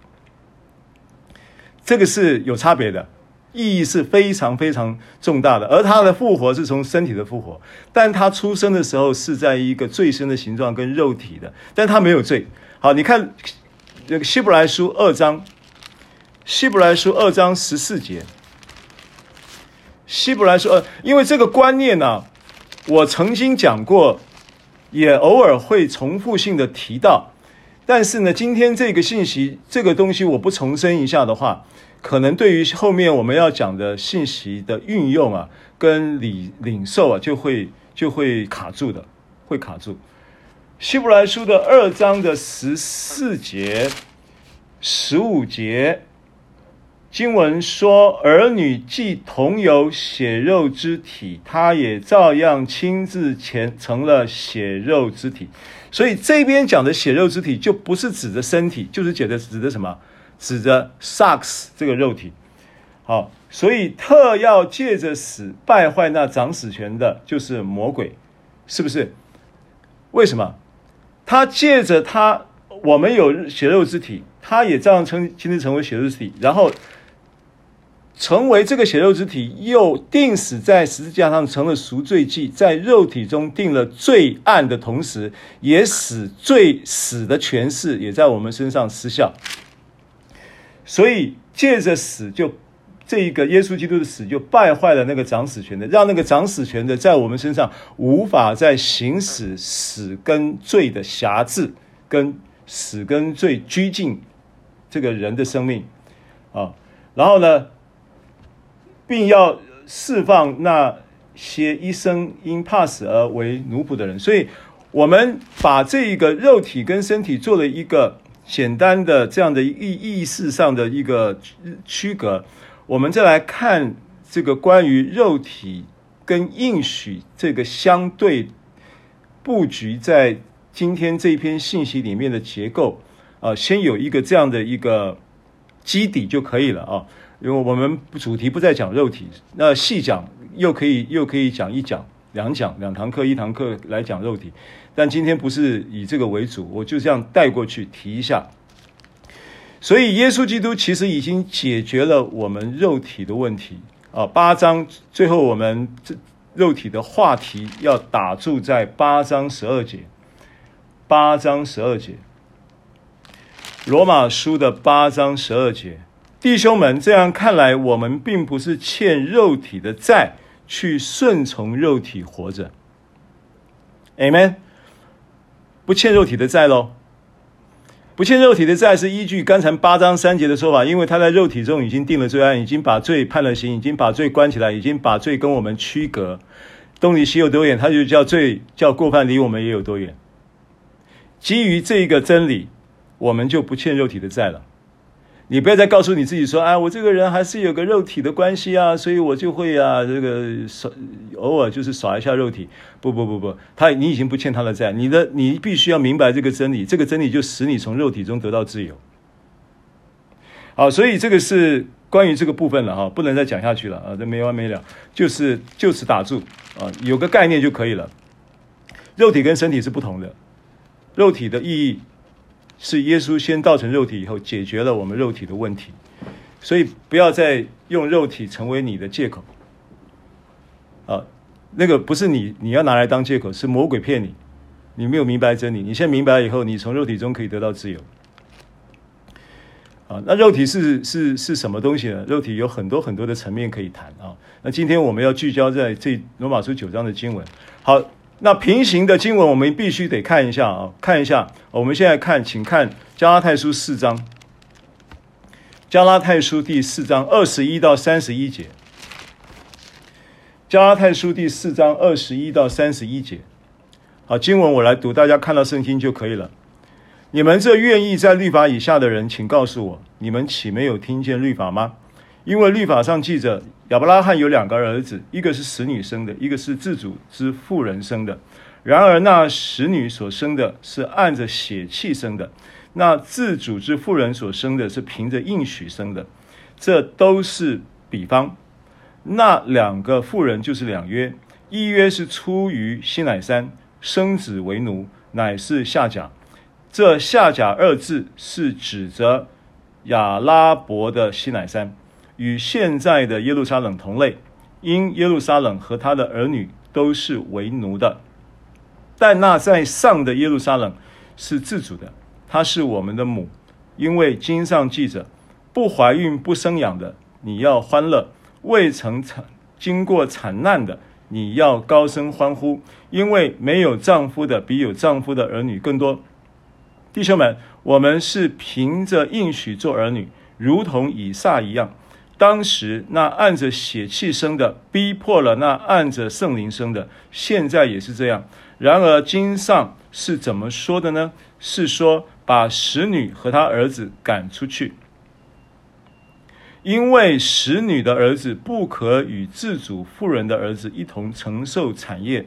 Speaker 1: 这个是有差别的。意义是非常非常重大的，而他的复活是从身体的复活，但他出生的时候是在一个罪深的形状跟肉体的，但他没有罪。好，你看那个希伯来书二章，希伯来书二章十四节，希伯来书二，因为这个观念呢、我曾经讲过，也偶尔会重复性的提到，但是呢，今天这个信息这个东西我不重申一下的话。可能对于后面我们要讲的信息的运用啊，跟领领受啊，就会就会卡住的，会卡住。希伯来书的二章的十四节、十五节经文说：“儿女既同有血肉之体，他也照样亲自前成了血肉之体。”所以这边讲的血肉之体，就不是指的身体，就是指的指的什么？指着萨克斯这个肉体，好，所以特要借着死败坏那掌死权的，就是魔鬼，是不是？为什么？他借着他，我们有血肉之体，他也照样称亲自成为血肉之体，然后成为这个血肉之体，又定死在十字架上，成了赎罪祭，在肉体中定了罪案的同时，也使罪死的权势也在我们身上失效。所以借着死就，就这一个耶稣基督的死，就败坏了那个掌死权的，让那个掌死权的在我们身上无法再行使死跟罪的辖制，跟死跟罪拘禁这个人的生命啊。然后呢，并要释放那些一生因怕死而为奴仆的人。所以，我们把这一个肉体跟身体做了一个。简单的这样的意意识上的一个区隔，我们再来看这个关于肉体跟应许这个相对布局在今天这篇信息里面的结构啊，先有一个这样的一个基底就可以了啊，因为我们主题不再讲肉体，那细讲又可以又可以讲一讲两讲两堂课一堂课来讲肉体。但今天不是以这个为主，我就这样带过去提一下。所以，耶稣基督其实已经解决了我们肉体的问题啊。八章最后，我们这肉体的话题要打住在八章十二节。八章十二节，罗马书的八章十二节，弟兄们，这样看来，我们并不是欠肉体的债，去顺从肉体活着。Amen，不欠肉体的债喽。不欠肉体的债是依据刚才八章三节的说法，因为他在肉体中已经定了罪案，已经把罪判了刑，已经把罪关起来，已经把罪跟我们区隔，东离西有多远，他就叫罪叫过犯离我们也有多远。基于这个真理，我们就不欠肉体的债了。你不要再告诉你自己说：“啊，我这个人还是有个肉体的关系啊，所以我就会啊，这个耍偶尔就是耍一下肉体。”不不不不，他你已经不欠他的债，你的你必须要明白这个真理，这个真理就使你从肉体中得到自由。好，所以这个是关于这个部分了哈，不能再讲下去了啊，这没完没了，就是就此打住啊，有个概念就可以了。肉体跟身体是不同的，肉体的意义。是耶稣先道成肉体以后，解决了我们肉体的问题，所以不要再用肉体成为你的借口。啊，那个不是你你要拿来当借口，是魔鬼骗你，你没有明白真理。你现在明白以后，你从肉体中可以得到自由。啊，那肉体是是是什么东西呢？肉体有很多很多的层面可以谈啊。那今天我们要聚焦在这罗马书九章的经文。好。那平行的经文，我们必须得看一下啊，看一下。我们现在看，请看加拉太书四章，加拉太书第四章二十一到三十一节。加拉太书第四章二十一到三十一节。好，经文我来读，大家看到圣经就可以了。你们这愿意在律法以下的人，请告诉我，你们岂没有听见律法吗？因为律法上记着。亚伯拉罕有两个儿子，一个是使女生的，一个是自主之妇人生的。然而那使女所生的是按着血气生的，那自主之妇人所生的是凭着应许生的。这都是比方。那两个妇人就是两约，一约是出于西乃山，生子为奴，乃是下甲。这下甲二字是指着亚拉伯的西乃山。与现在的耶路撒冷同类，因耶路撒冷和他的儿女都是为奴的，但那在上的耶路撒冷是自主的，她是我们的母，因为经上记着，不怀孕不生养的，你要欢乐；未曾产经过产难的，你要高声欢呼，因为没有丈夫的比有丈夫的儿女更多。弟兄们，我们是凭着应许做儿女，如同以撒一样。当时那按着血气生的，逼迫了那按着圣灵生的，现在也是这样。然而经上是怎么说的呢？是说把使女和她儿子赶出去，因为使女的儿子不可与自主妇人的儿子一同承受产业。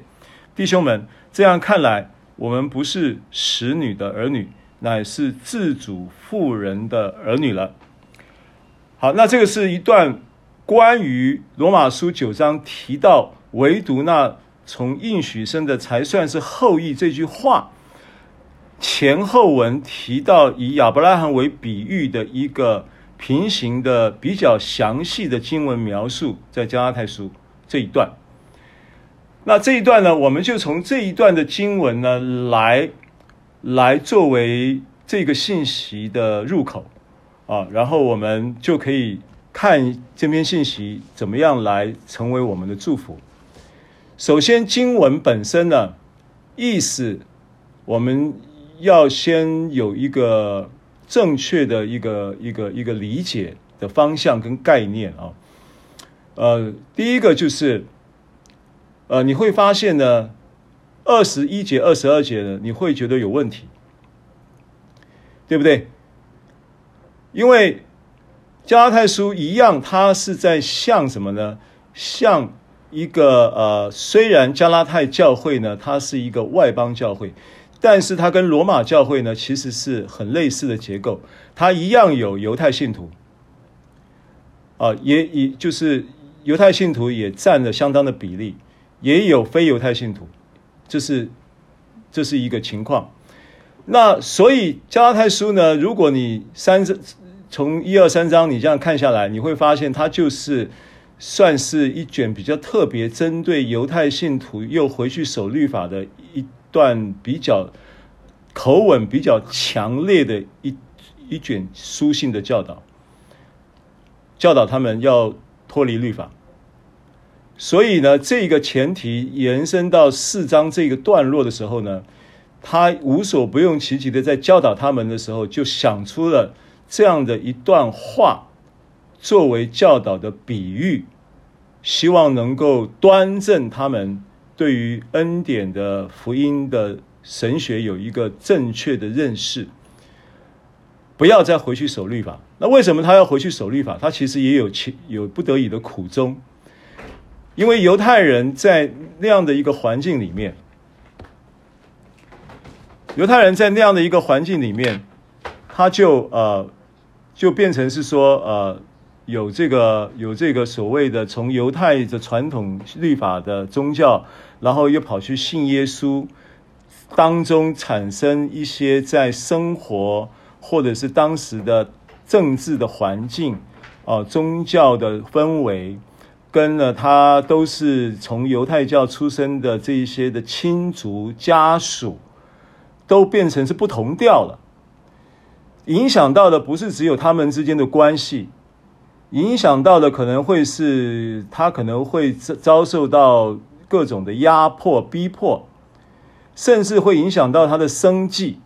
Speaker 1: 弟兄们，这样看来，我们不是使女的儿女，乃是自主妇人的儿女了。好，那这个是一段关于罗马书九章提到唯独那从应许生的才算是后裔这句话前后文提到以亚伯拉罕为比喻的一个平行的比较详细的经文描述，在加拉太书这一段。那这一段呢，我们就从这一段的经文呢来来作为这个信息的入口。啊，然后我们就可以看这篇信息怎么样来成为我们的祝福。首先，经文本身呢，意思我们要先有一个正确的一个一个一个理解的方向跟概念啊。呃，第一个就是，呃，你会发现呢，二十一节、二十二节呢，你会觉得有问题，对不对？因为加拉太书一样，它是在像什么呢？像一个呃，虽然加拉太教会呢，它是一个外邦教会，但是它跟罗马教会呢，其实是很类似的结构。它一样有犹太信徒，啊、也也就是犹太信徒也占了相当的比例，也有非犹太信徒，这是这是一个情况。那所以加拉太书呢，如果你三从一二三章你这样看下来，你会发现它就是算是一卷比较特别针对犹太信徒又回去守律法的一段比较口吻比较强烈的一一卷书信的教导，教导他们要脱离律法。所以呢，这个前提延伸到四章这个段落的时候呢，他无所不用其极的在教导他们的时候，就想出了这样的一段话，作为教导的比喻，希望能够端正他们对于恩典的福音的神学有一个正确的认识，不要再回去守律法。那为什么他要回去守律法？他其实也有其有不得已的苦衷。因为犹太人在那样的一个环境里面，犹太人在那样的一个环境里面，他就呃，就变成是说呃，有这个有这个所谓的从犹太的传统律法的宗教，然后又跑去信耶稣，当中产生一些在生活或者是当时的政治的环境啊、呃，宗教的氛围。跟了他都是从犹太教出生的这一些的亲族家属，都变成是不同调了。影响到的不是只有他们之间的关系，影响到的可能会是他可能会遭受到各种的压迫逼迫，甚至会影响到他的生计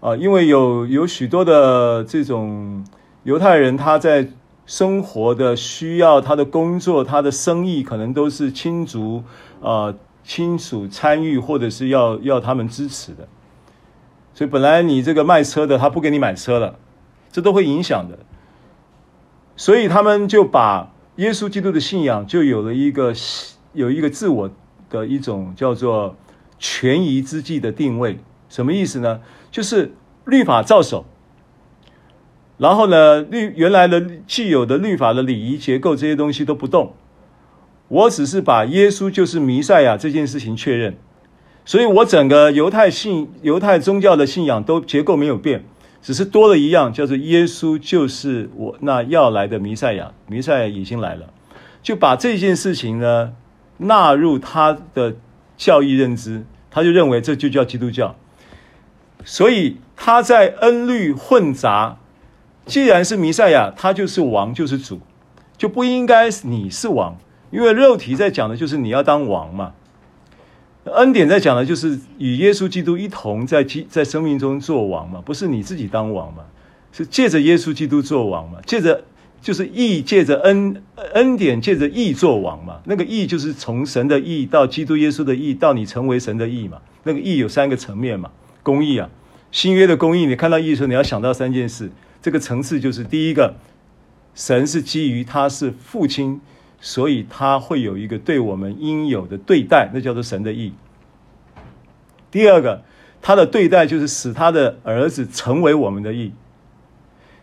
Speaker 1: 啊，因为有有许多的这种犹太人他在。生活的需要，他的工作，他的生意，可能都是亲族啊、亲属参与，或者是要要他们支持的。所以本来你这个卖车的，他不给你买车了，这都会影响的。所以他们就把耶稣基督的信仰，就有了一个有一个自我的一种叫做权宜之计的定位。什么意思呢？就是律法照守。然后呢，律原来的既有的律法的礼仪结构这些东西都不动，我只是把耶稣就是弥赛亚这件事情确认，所以我整个犹太信犹太宗教的信仰都结构没有变，只是多了一样叫做耶稣就是我那要来的弥赛亚，弥赛亚已经来了，就把这件事情呢纳入他的教义认知，他就认为这就叫基督教，所以他在恩律混杂。既然是弥赛亚，他就是王，就是主，就不应该是你是王，因为肉体在讲的就是你要当王嘛。恩典在讲的就是与耶稣基督一同在基在生命中做王嘛，不是你自己当王嘛，是借着耶稣基督做王嘛，借着就是义，借着恩恩典，借着义做王嘛。那个义就是从神的义到基督耶稣的义，到你成为神的义嘛。那个义有三个层面嘛，公义啊，新约的公义，你看到义的时候，你要想到三件事。这个层次就是第一个，神是基于他是父亲，所以他会有一个对我们应有的对待，那叫做神的义。第二个，他的对待就是使他的儿子成为我们的义。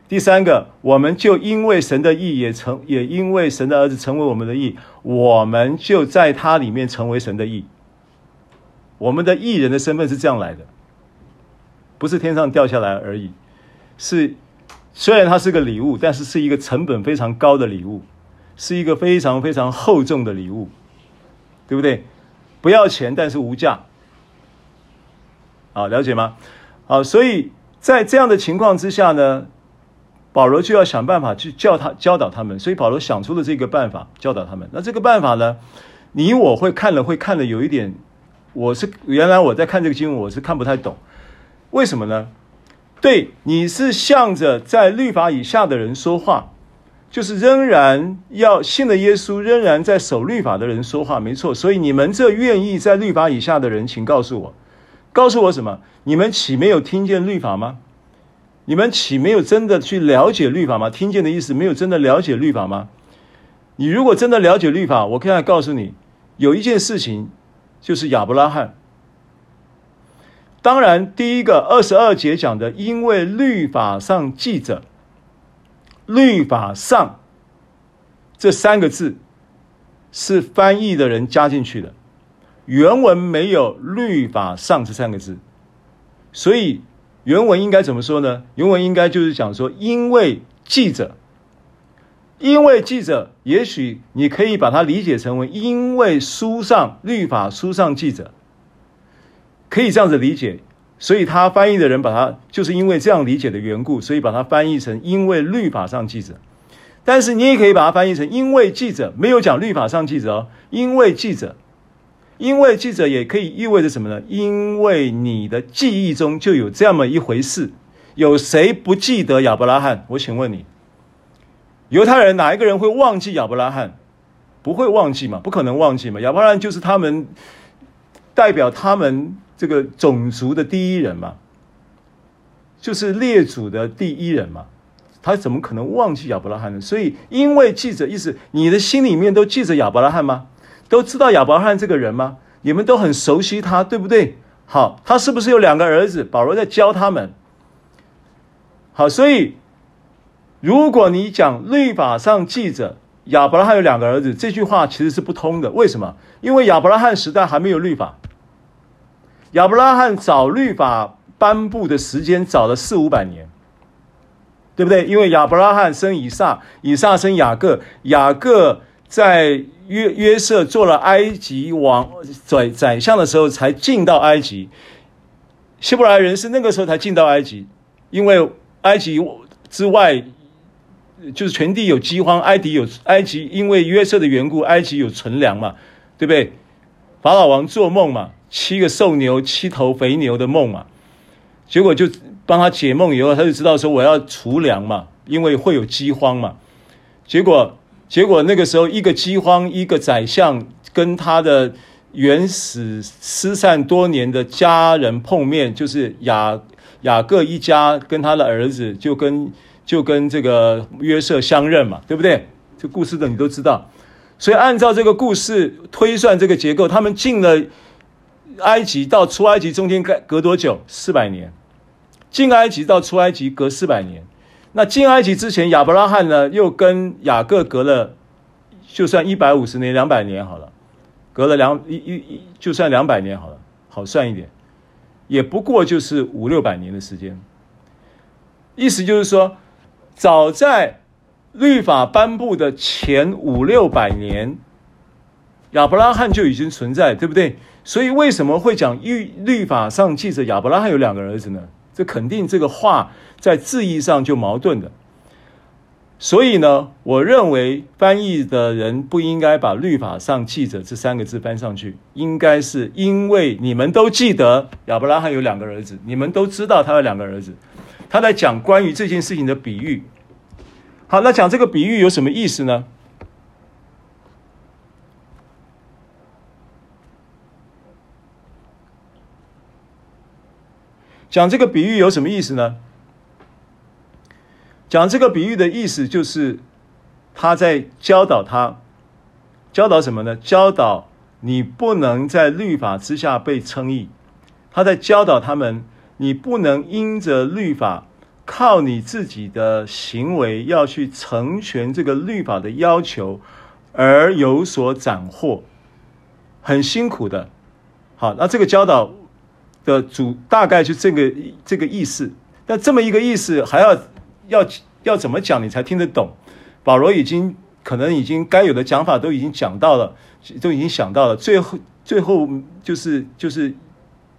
Speaker 1: 第三个，我们就因为神的义也成，也因为神的儿子成为我们的义，我们就在他里面成为神的义。我们的义人的身份是这样来的，不是天上掉下来而已，是。虽然它是个礼物，但是是一个成本非常高的礼物，是一个非常非常厚重的礼物，对不对？不要钱，但是无价。啊，了解吗？啊，所以在这样的情况之下呢，保罗就要想办法去教他教导他们。所以保罗想出了这个办法教导他们。那这个办法呢，你我会看了会看了有一点，我是原来我在看这个经文，我是看不太懂，为什么呢？对，你是向着在律法以下的人说话，就是仍然要信了耶稣，仍然在守律法的人说话，没错。所以你们这愿意在律法以下的人，请告诉我，告诉我什么？你们岂没有听见律法吗？你们岂没有真的去了解律法吗？听见的意思，没有真的了解律法吗？你如果真的了解律法，我可以告诉你，有一件事情，就是亚伯拉罕。当然，第一个二十二节讲的，因为律法上记着，律法上这三个字是翻译的人加进去的，原文没有律法上这三个字，所以原文应该怎么说呢？原文应该就是讲说，因为记者，因为记者，也许你可以把它理解成为，因为书上律法书上记者。可以这样子理解，所以他翻译的人把它就是因为这样理解的缘故，所以把它翻译成因为律法上记着。但是你也可以把它翻译成因为记者，没有讲律法上记着哦，因为记者，因为记者也可以意味着什么呢？因为你的记忆中就有这么一回事。有谁不记得亚伯拉罕？我请问你，犹太人哪一个人会忘记亚伯拉罕？不会忘记嘛？不可能忘记嘛？亚伯拉罕就是他们代表他们这个种族的第一人嘛，就是列祖的第一人嘛，他怎么可能忘记亚伯拉罕呢？所以，因为记着意思，你的心里面都记着亚伯拉罕吗？都知道亚伯拉罕这个人吗？你们都很熟悉他，对不对？好，他是不是有两个儿子？保罗在教他们。好，所以如果你讲律法上记着亚伯拉罕有两个儿子，这句话其实是不通的。为什么？因为亚伯拉罕时代还没有律法，亚伯拉罕找律法颁布的时间早了四五百年，对不对？因为亚伯拉罕生以撒，以撒生雅各，雅各在约约瑟做了埃及王宰宰相的时候才进到埃及，希伯来人是那个时候才进到埃及，因为。埃及之外，就是全地有饥荒。埃及有埃及，因为约瑟的缘故，埃及有存粮嘛，对不对？法老王做梦嘛，七个瘦牛，七头肥牛的梦嘛，结果就帮他解梦以后，他就知道说我要储粮嘛，因为会有饥荒嘛。结果结果那个时候，一个饥荒，一个宰相跟他的原始失散多年的家人碰面，就是雅。雅各一家跟他的儿子就跟就跟这个约瑟相认嘛，对不对？这故事的你都知道，所以按照这个故事推算这个结构，他们进了埃及到出埃及中间隔隔多久？四百年。进埃及到出埃及隔四百年。那进埃及之前，亚伯拉罕呢又跟雅各隔了，就算一百五十年、两百年好了，隔了两一一一，就算两百年好了，好算一点。也不过就是五六百年的时间，意思就是说，早在律法颁布的前五六百年，亚伯拉罕就已经存在，对不对？所以为什么会讲律律法上记着亚伯拉罕有两个儿子呢？这肯定这个话在字义上就矛盾的。所以呢，我认为翻译的人不应该把“律法上记着”这三个字翻上去，应该是因为你们都记得亚伯拉罕有两个儿子，你们都知道他有两个儿子，他在讲关于这件事情的比喻。好，那讲这个比喻有什么意思呢？讲这个比喻有什么意思呢？讲这个比喻的意思就是，他在教导他，教导什么呢？教导你不能在律法之下被称义。他在教导他们，你不能因着律法，靠你自己的行为要去成全这个律法的要求，而有所斩获，很辛苦的。好，那这个教导的主大概就这个这个意思。那这么一个意思，还要。要要怎么讲你才听得懂？保罗已经可能已经该有的讲法都已经讲到了，都已经想到了。最后最后就是就是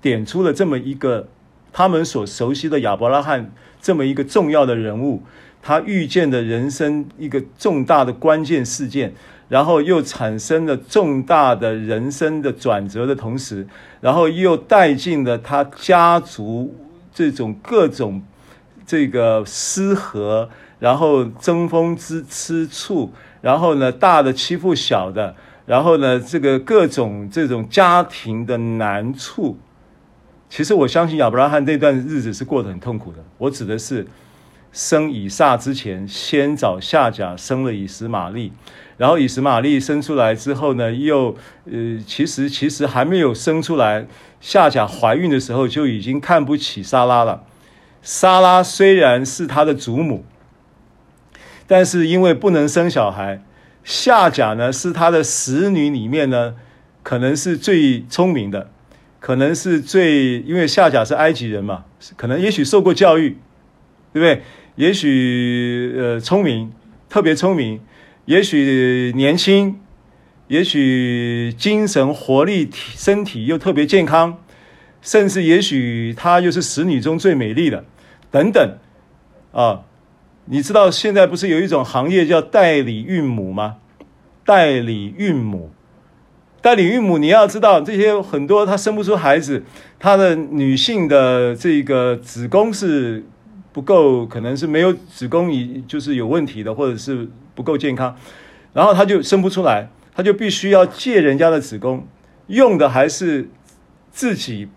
Speaker 1: 点出了这么一个他们所熟悉的亚伯拉罕这么一个重要的人物，他遇见的人生一个重大的关键事件，然后又产生了重大的人生的转折的同时，然后又带进了他家族这种各种。这个失和，然后争风吃吃醋，然后呢，大的欺负小的，然后呢，这个各种这种家庭的难处，其实我相信亚伯拉罕那段日子是过得很痛苦的。我指的是生以撒之前，先找夏甲生了以实玛利，然后以实玛利生出来之后呢，又呃，其实其实还没有生出来，夏甲怀孕的时候就已经看不起莎拉了。莎拉虽然是他的祖母，但是因为不能生小孩，夏甲呢是他的使女里面呢，可能是最聪明的，可能是最，因为夏甲是埃及人嘛，可能也许受过教育，对不对？也许呃聪明，特别聪明，也许年轻，也许精神活力身体又特别健康。甚至也许她又是使女中最美丽的，等等，啊，你知道现在不是有一种行业叫代理孕母吗？代理孕母，代理孕母，你要知道这些很多她生不出孩子，她的女性的这个子宫是不够，可能是没有子宫已就是有问题的，或者是不够健康，然后她就生不出来，她就必须要借人家的子宫，用的还是自己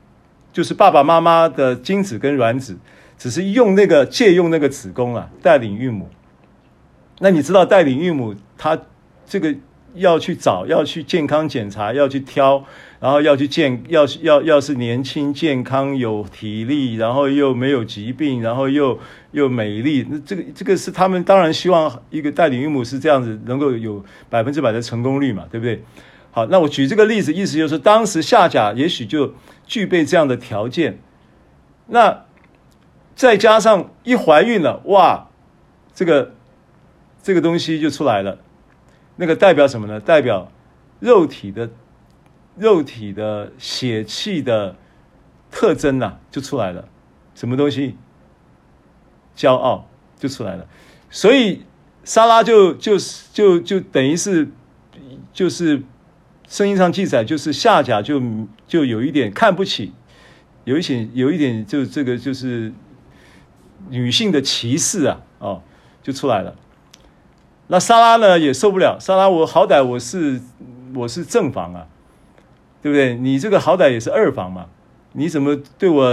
Speaker 1: 就是爸爸妈妈的精子跟卵子，只是用那个借用那个子宫啊，代理孕母。那你知道代理孕母她？这个要去找，要去健康检查，要去挑，然后要去健，要要要是年轻健康有体力，然后又没有疾病，然后又又美丽，那这个这个是他们当然希望一个代理孕母是这样子，能够有百分之百的成功率嘛，对不对？好，那我举这个例子，意思就是当时夏甲也许就具备这样的条件，那再加上一怀孕了，哇，这个这个东西就出来了。那个代表什么呢？代表肉体的、肉体的血气的特征呐、啊，就出来了。什么东西？骄傲就出来了。所以莎拉就就是就就等于是就是圣经上记载，就是夏甲就就有一点看不起，有一些有一点就这个就是女性的歧视啊，哦，就出来了。那莎拉呢也受不了，莎拉，我好歹我是我是正房啊，对不对？你这个好歹也是二房嘛，你怎么对我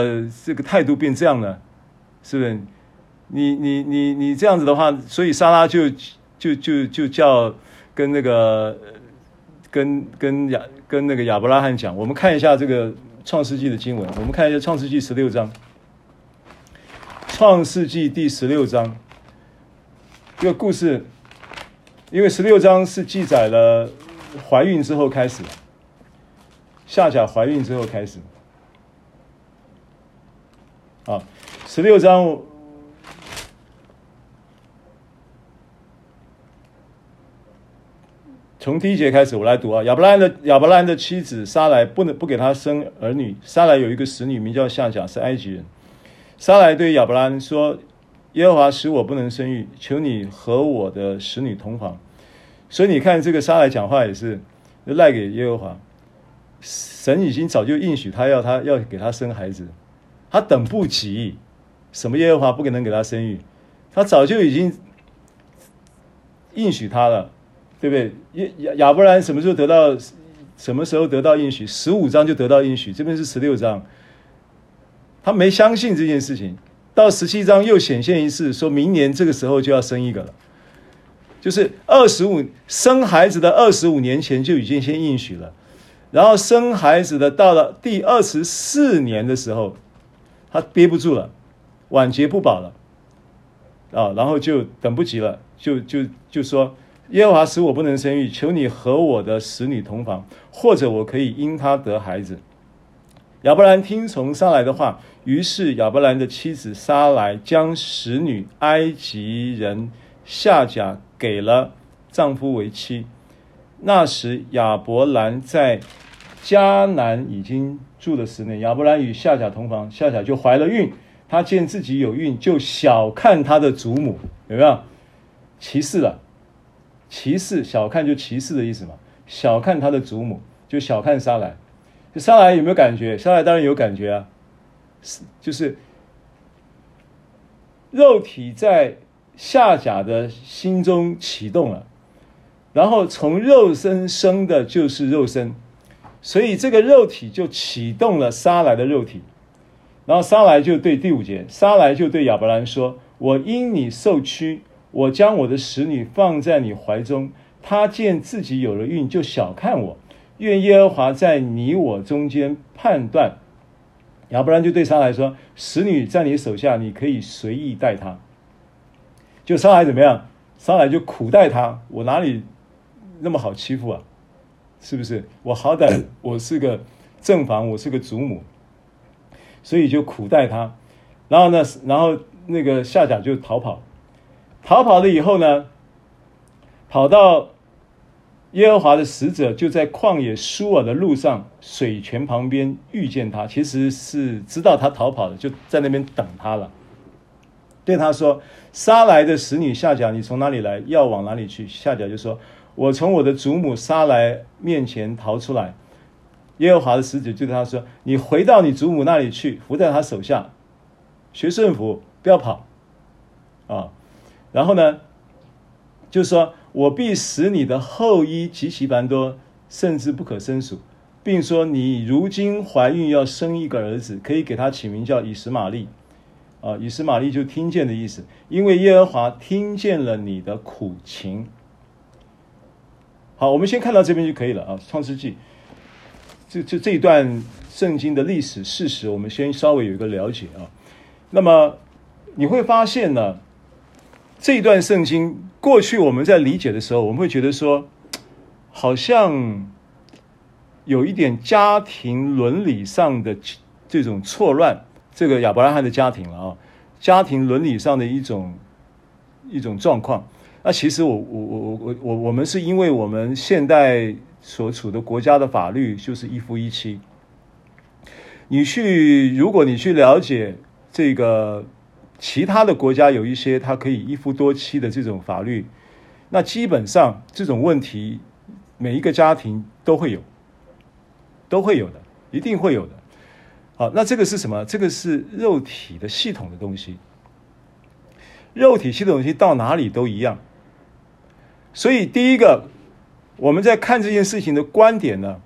Speaker 1: 这个态度变这样呢？是不是？你你你你这样子的话，所以莎拉就就就就叫跟那个跟跟亚跟那个亚伯拉罕讲，我们看一下这个创世纪的经文，我们看一下创世纪十六章，创世纪第十六章这个故事。因为十六章是记载了怀孕之后开始，夏甲怀孕之后开始。啊，十六章从第一节开始，我来读啊。亚伯兰的亚伯兰的妻子撒莱不能不给他生儿女。撒莱有一个使女名叫夏甲，是埃及人。撒莱对亚伯兰说。耶和华使我不能生育，求你和我的使女同房。所以你看，这个沙来讲话也是赖给耶和华。神已经早就应许他要他要给他生孩子，他等不及。什么耶和华不可能给他生育？他早就已经应许他了，对不对？亚亚伯兰什么时候得到？什么时候得到应许？十五章就得到应许，这边是十六章。他没相信这件事情。到十七章又显现一次，说明年这个时候就要生一个了，就是二十五生孩子的二十五年前就已经先应许了，然后生孩子的到了第二十四年的时候，他憋不住了，晚节不保了，啊，然后就等不及了，就就就说耶和华使我不能生育，求你和我的使女同房，或者我可以因他得孩子。亚伯兰听从撒莱的话，于是亚伯兰的妻子撒莱将使女埃及人夏甲给了丈夫为妻。那时亚伯兰在迦南已经住了十年。亚伯兰与夏甲同房，夏甲就怀了孕。他见自己有孕，就小看他的祖母，有没有？歧视了，歧视，小看就歧视的意思嘛。小看他的祖母，就小看撒莱。撒莱有没有感觉？撒莱当然有感觉啊，是就是肉体在下甲的心中启动了，然后从肉身生的就是肉身，所以这个肉体就启动了沙来的肉体，然后沙来就对第五节，沙来就对亚伯兰说：“我因你受屈，我将我的使女放在你怀中，她见自己有了孕，就小看我。”愿耶和华在你我中间判断，要不然就对撒莱说：“使女在你手下，你可以随意待她。”就撒莱怎么样？撒莱就苦待她。我哪里那么好欺负啊？是不是？我好歹 <coughs> 我是个正房，我是个祖母，所以就苦待她。然后呢，然后那个夏甲就逃跑，逃跑了以后呢，跑到耶和华的使者就在旷野舒尔的路上水泉旁边遇见他，其实是知道他逃跑了，就在那边等他了。对他说：“撒莱的使女夏甲，你从哪里来？要往哪里去？”夏甲就说：“我从我的祖母撒莱面前逃出来。”耶和华的使者对他说：“你回到你祖母那里去，伏在他手下，学顺服，不要跑。”啊，然后呢，就说：“我必使你的后裔极其繁多，甚至不可胜数，并说你如今怀孕要生一个儿子，可以给他起名叫以实玛利。”啊，以实玛利就听见的意思，因为耶和华听见了你的苦情。好，我们先看到这边就可以了啊，《创世纪》这这这一段圣经的历史事实，我们先稍微有一个了解啊。那么你会发现呢，这一段圣经过去我们在理解的时候，我们会觉得说，好像有一点家庭伦理上的这种错乱。这个亚伯拉罕的家庭了啊，家庭伦理上的一种一种状况。那其实我我我我我我我们是因为我们现代所处的国家的法律就是一夫一妻。你去，如果你去了解这个其他的国家有一些它可以一夫多妻的这种法律，那基本上这种问题每一个家庭都会有，都会有的，一定会有的。好，那这个是什么？这个是肉体的系统的东西。肉体系统的东西到哪里都一样。所以，第一个，我们在看这件事情的观点呢，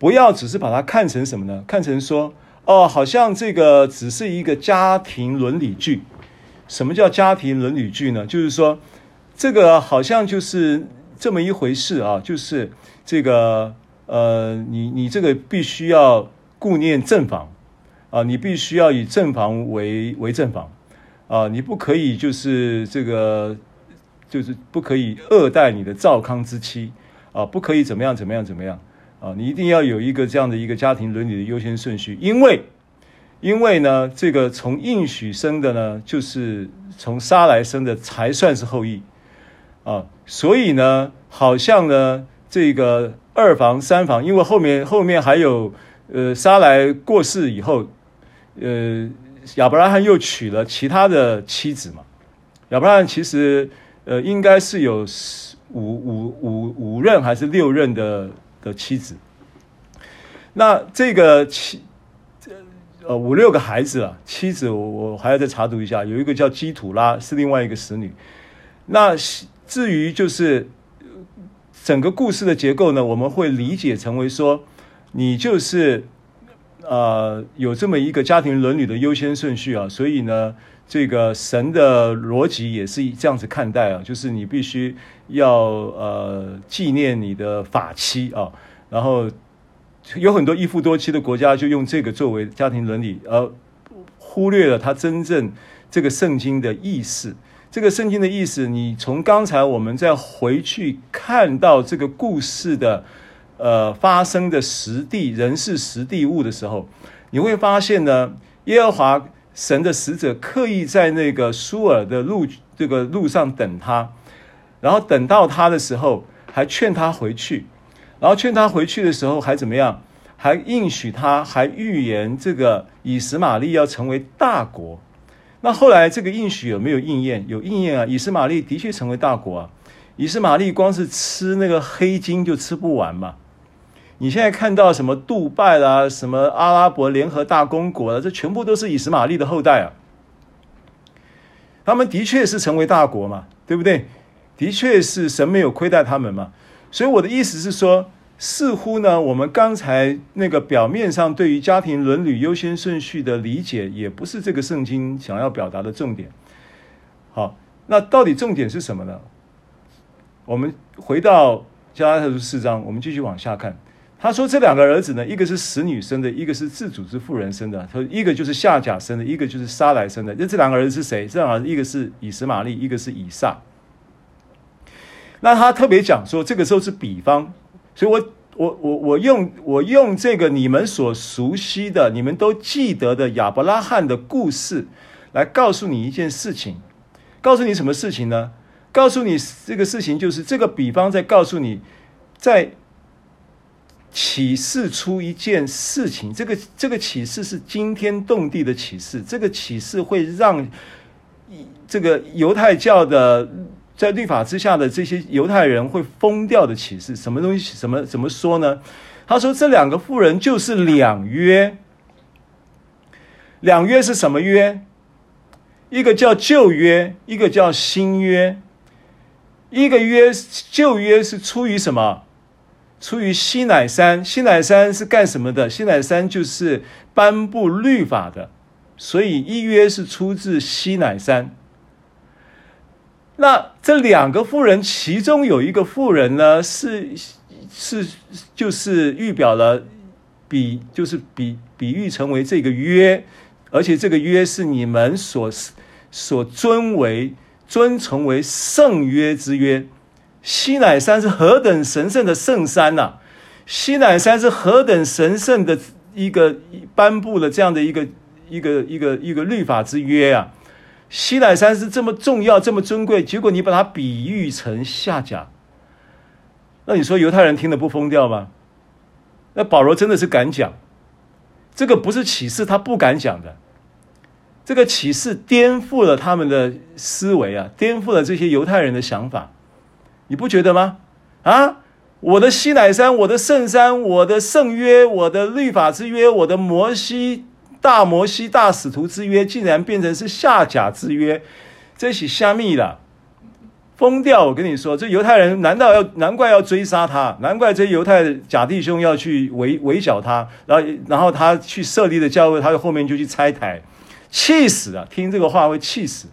Speaker 1: 不要只是把它看成什么呢？看成说，哦，好像这个只是一个家庭伦理剧。什么叫家庭伦理剧呢？就是说，这个好像就是这么一回事啊，就是这个，呃，你你这个必须要顾念正房。啊，你必须要以正房为为正房，啊，你不可以就是这个，就是不可以恶待你的照康之妻，啊，不可以怎么样怎么样怎么样，啊，你一定要有一个这样的一个家庭伦理的优先顺序，因为，因为呢，这个从应许生的呢，就是从撒来生的才算是后裔，啊，所以呢，好像呢，这个二房三房，因为后面后面还有，呃，撒来过世以后。呃，亚伯拉罕又娶了其他的妻子嘛？亚伯拉罕其实呃应该是有五五五五任还是六任的的妻子。那这个妻呃五六个孩子啊，妻子我我还要再查读一下，有一个叫基土拉是另外一个使女。那至于就是整个故事的结构呢，我们会理解成为说，你就是。呃，有这么一个家庭伦理的优先顺序啊，所以呢，这个神的逻辑也是这样子看待啊，就是你必须要呃纪念你的法妻啊，然后有很多一夫多妻的国家就用这个作为家庭伦理，而忽略了它真正这个圣经的意思。这个圣经的意思，你从刚才我们再回去看到这个故事的。呃，发生的实地人事、实地物的时候，你会发现呢，耶和华神的使者刻意在那个舒尔的路这个路上等他，然后等到他的时候，还劝他回去，然后劝他回去的时候还怎么样？还应许他，还预言这个以实玛利要成为大国。那后来这个应许有没有应验？有应验啊！以实玛利的确成为大国啊！以实玛利光是吃那个黑金就吃不完嘛。你现在看到什么杜拜啦，什么阿拉伯联合大公国了，这全部都是以实玛利的后代啊。他们的确是成为大国嘛，对不对？的确是神没有亏待他们嘛。所以我的意思是说，似乎呢，我们刚才那个表面上对于家庭伦理优先顺序的理解，也不是这个圣经想要表达的重点。好，那到底重点是什么呢？我们回到加拉太书四章，我们继续往下看。他说：“这两个儿子呢，一个是使女生的，一个是自主之妇人生的。他说，一个就是夏甲生的，一个就是撒来生的。那这两个儿子是谁？这两个儿子一个是以实玛利，一个是以撒。那他特别讲说，这个时候是比方，所以我我我我用我用这个你们所熟悉的、你们都记得的亚伯拉罕的故事，来告诉你一件事情。告诉你什么事情呢？告诉你这个事情就是这个比方在告诉你。”在启示出一件事情，这个这个启示是惊天动地的启示，这个启示会让这个犹太教的在律法之下的这些犹太人会疯掉的启示。什么东西？什么怎么说呢？他说这两个妇人就是两约，两约是什么约？一个叫旧约，一个叫新约。一个约旧约是出于什么？出于西乃山。西乃山是干什么的？西乃山就是颁布律法的，所以一约是出自西乃山。那这两个妇人，其中有一个妇人呢，是是就是预表了比就是比比喻成为这个约，而且这个约是你们所所尊为。尊崇为圣约之约，西乃山是何等神圣的圣山呐、西乃山是何等神圣的一个颁布了这样的一个一个一个一个律法之约啊！西乃山是这么重要、这么尊贵，结果你把它比喻成下甲，那你说犹太人听了不疯掉吗？那保罗真的是敢讲，这个不是启示，他不敢讲的。这个启示颠覆了他们的思维啊，颠覆了这些犹太人的想法，你不觉得吗？啊，我的西乃山，我的圣山，我的圣约，我的律法之约，我的摩西大摩西大使徒之约，竟然变成是下甲之约，这是虾米了？疯掉！我跟你说，这犹太人难道要难怪要追杀他？难怪这犹太假弟兄要去围围剿他，然后然后他去设立的教会，他后面就去拆台。气死了！听这个话会气死，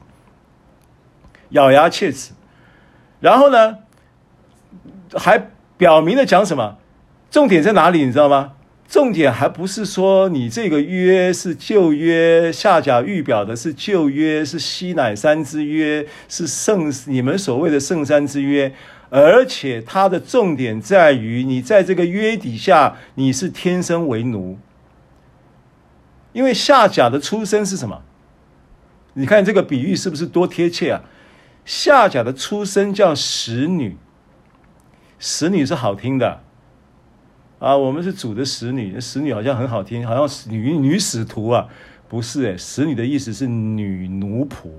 Speaker 1: 咬牙切齿。然后呢，还表明了讲什么？重点在哪里？你知道吗？重点还不是说你这个约是旧约，下甲预表的是旧约，是西乃山之约，是圣你们所谓的圣山之约，而且它的重点在于你在这个约底下，你是天生为奴。因为下甲的出生是什么？你看这个比喻是不是多贴切啊？下甲的出生叫使女，使女是好听的啊。我们是主的使女，使女好像很好听，好像女女使徒啊，不是诶，使女的意思是女奴仆，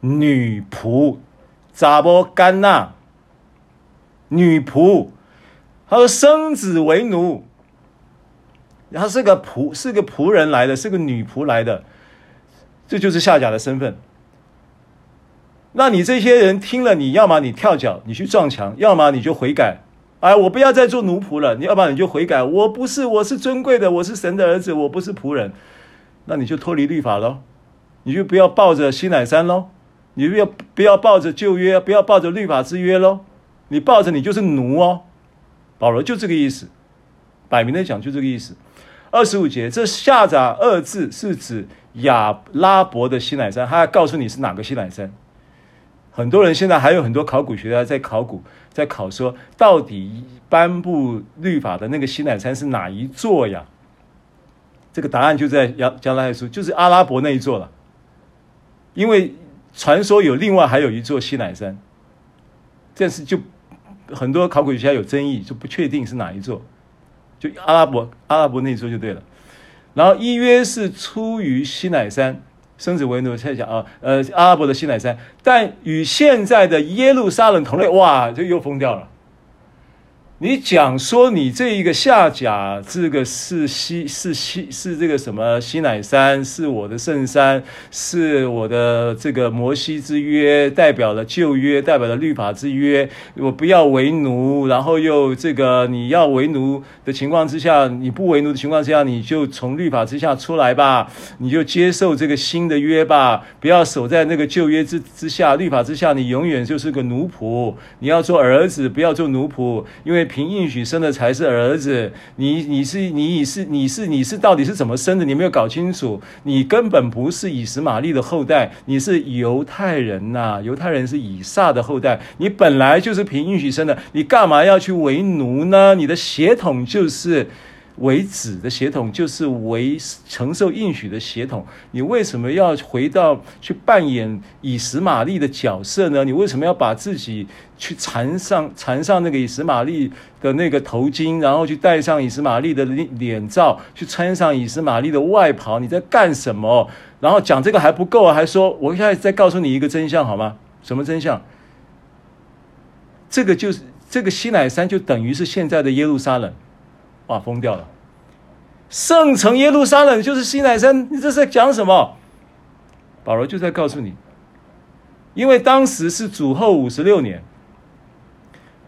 Speaker 1: 女仆，查某干呐，女仆，他说生子为奴。他是个仆，是个仆人来的，是个女仆来的，这就是夏甲的身份。那你这些人听了，你要么你跳脚，你去撞墙，要么你就悔改。哎，我不要再做奴仆了。你要不然你就悔改，我不是，我是尊贵的，我是神的儿子，我不是仆人。那你就脱离律法喽，你就不要抱着西乃山喽，你不要不要抱着旧约，不要抱着律法之约喽。你抱着你就是奴哦。保罗就这个意思，摆明的讲就这个意思。二十五节，这夏甲二字是指亚拉伯的西乃山，他要告诉你是哪个西乃山。很多人现在还有很多考古学家在考古，在考说，到底颁布律法的那个西乃山是哪一座呀？这个答案就在亚加拉太书，就是阿拉伯那一座了。因为传说有另外还有一座西乃山，这是就很多考古学家有争议，就不确定是哪一座。就阿拉伯，阿拉伯那一座就对了。然后一约是出于西乃山，生子为奴。猜想啊，呃，阿拉伯的西乃山，但与现在的耶路撒冷同类，哇，这又疯掉了。你讲说你这一个下甲，这个是西是西是这个什么西乃山，是我的圣山，是我的这个摩西之约，代表了旧约，代表了律法之约。我不要为奴，然后又这个你要为奴的情况之下，你不为奴的情况之下，你就从律法之下出来吧，你就接受这个新的约吧，不要守在那个旧约之之下，律法之下，你永远就是个奴仆。你要做儿子，不要做奴仆，因为。凭应许生的才是儿子，你你是你是你是你是到底是怎么生的？你没有搞清楚，你根本不是以实玛利的后代，你是犹太人呐、犹太人是以撒的后代，你本来就是凭应许生的，你干嘛要去为奴呢？你的血统就是为子的血统，就是为承受应许的血统。你为什么要回到去扮演以实玛利的角色呢？你为什么要把自己去缠上缠上那个以实玛利的那个头巾，然后去戴上以实玛利的脸脸罩，去穿上以实玛利的外袍？你在干什么？然后讲这个还不够啊，还说我现在再告诉你一个真相好吗？什么真相？这个就是这个西乃山，就等于是现在的耶路撒冷。哇，疯掉了！圣城耶路撒冷就是西乃山，你这是在讲什么？保罗就在告诉你，因为当时是主后五十六年，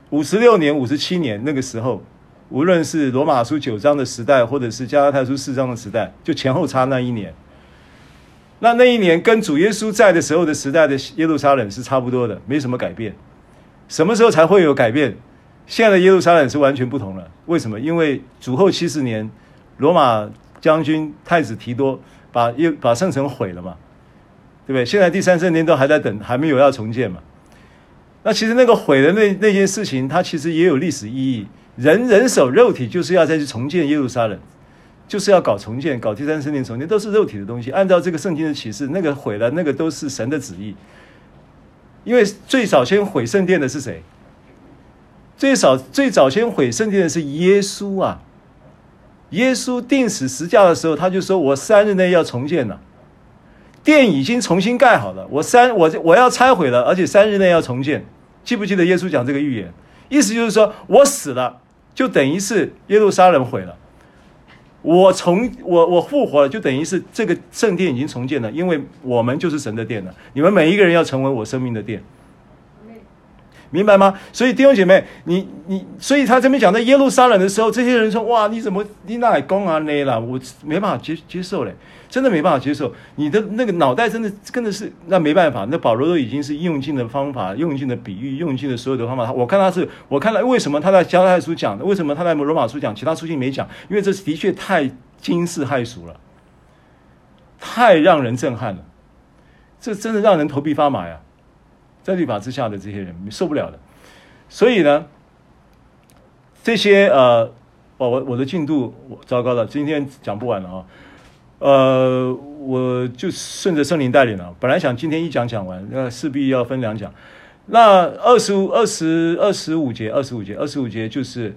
Speaker 1: 五十六年、五十七年那个时候，无论是罗马书九章的时代，或者是加拉太书四章的时代，就前后差那一年。那那一年跟主耶稣在的时候的时代的耶路撒冷是差不多的，没什么改变。什么时候才会有改变？现在的耶路撒冷是完全不同了。为什么？因为主后七十年，罗马将军太子提多把耶把圣城毁了嘛，对不对？现在第三圣殿都还在等，还没有要重建嘛。那其实那个毁的那那件事情，它其实也有历史意义。人人手肉体就是要再去重建耶路撒冷，就是要搞重建，搞第三圣殿重建，都是肉体的东西。按照这个圣经的启示，那个毁了，那个都是神的旨意。因为最早先毁圣殿的是谁？最少最早先毁圣殿的是耶稣啊！耶稣钉死十架的时候，他就说：“我三日内要重建了，殿已经重新盖好了。我三我我要拆毁了，而且三日内要重建。”记不记得耶稣讲这个预言？意思就是说我死了，就等于是耶路撒冷毁了；我重我我复活了，就等于是这个圣殿已经重建了。因为我们就是神的殿了，你们每一个人要成为我生命的殿。明白吗？所以弟兄姐妹，你你，所以他这边讲在耶路撒冷的时候，这些人说：“哇，你怎么你哪里讲啊那啦？我没办法接接受嘞，真的没办法接受。你的那个脑袋真的真的是那没办法。那保罗都已经是用尽了方法，用尽了比喻，用尽了所有的方法。我看他是，我看了为什么他在加拉太书讲的，为什么他在罗马书讲，其他书信没讲？因为这的确太惊世骇俗了，太让人震撼了，这真的让人头皮发麻呀。”在律法之下的这些人受不了的，所以呢，这些呃，我我我的进度我糟糕了，今天讲不完了啊，呃，我就顺着圣灵带领了。本来想今天一讲讲完，那势必要分两讲。那二十五、二十二十五节、二十五节、二十五节就是，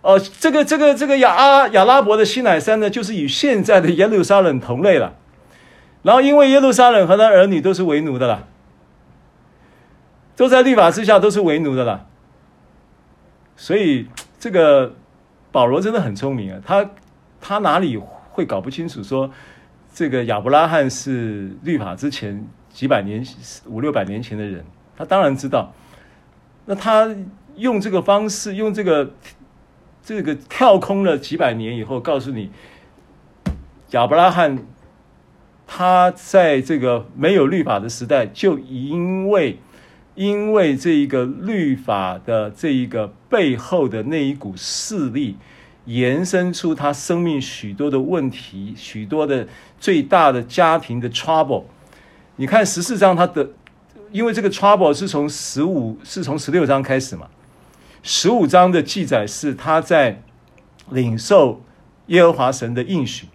Speaker 1: 哦、这个这个这个亚阿亚拉伯的西乃山呢，就是与现在的耶路撒冷同类了。然后因为耶路撒冷和他儿女都是为奴的了。都在律法之下，都是为奴的啦。所以这个保罗真的很聪明啊，他他哪里会搞不清楚说这个亚伯拉罕是律法之前几百年五六百年前的人？他当然知道。那他用这个方式，用这个这个跳空了几百年以后，告诉你亚伯拉罕他在这个没有律法的时代，就因为。因为这一个律法的这一个背后的那一股势力，延伸出他生命许多的问题，许多的最大的家庭的 trouble。你看十四章他的，因为这个 trouble 是从十五是从十六章开始嘛，十五章的记载是他在领受耶和华神的应许，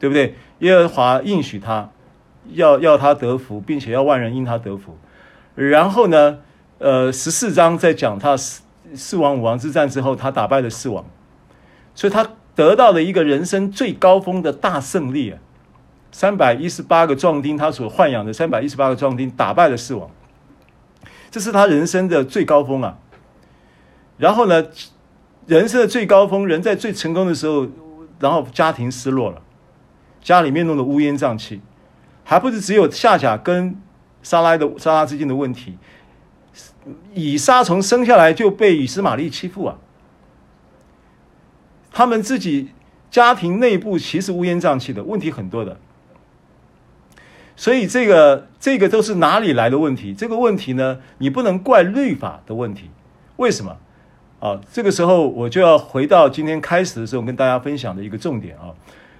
Speaker 1: 对不对？耶和华应许他要要他得福，并且要万人因他得福。然后呢，呃，十四章在讲他四四王五王之战之后，他打败了四王，所以他得到了一个人生最高峰的大胜利啊！三百一十八个壮丁，他所豢养的三百一十八个壮丁打败了四王，这是他人生的最高峰啊！然后呢，人生的最高峰，人在最成功的时候，然后家庭失落了，家里面弄得乌烟瘴气，还不是只有夏甲跟。撒拉的撒拉之间的问题，以撒从生下来就被以实玛利欺负啊！他们自己家庭内部其实乌烟瘴气的问题很多的，所以这个这个都是哪里来的问题？这个问题呢，你不能怪律法的问题，为什么？啊，这个时候我就要回到今天开始的时候跟大家分享的一个重点啊，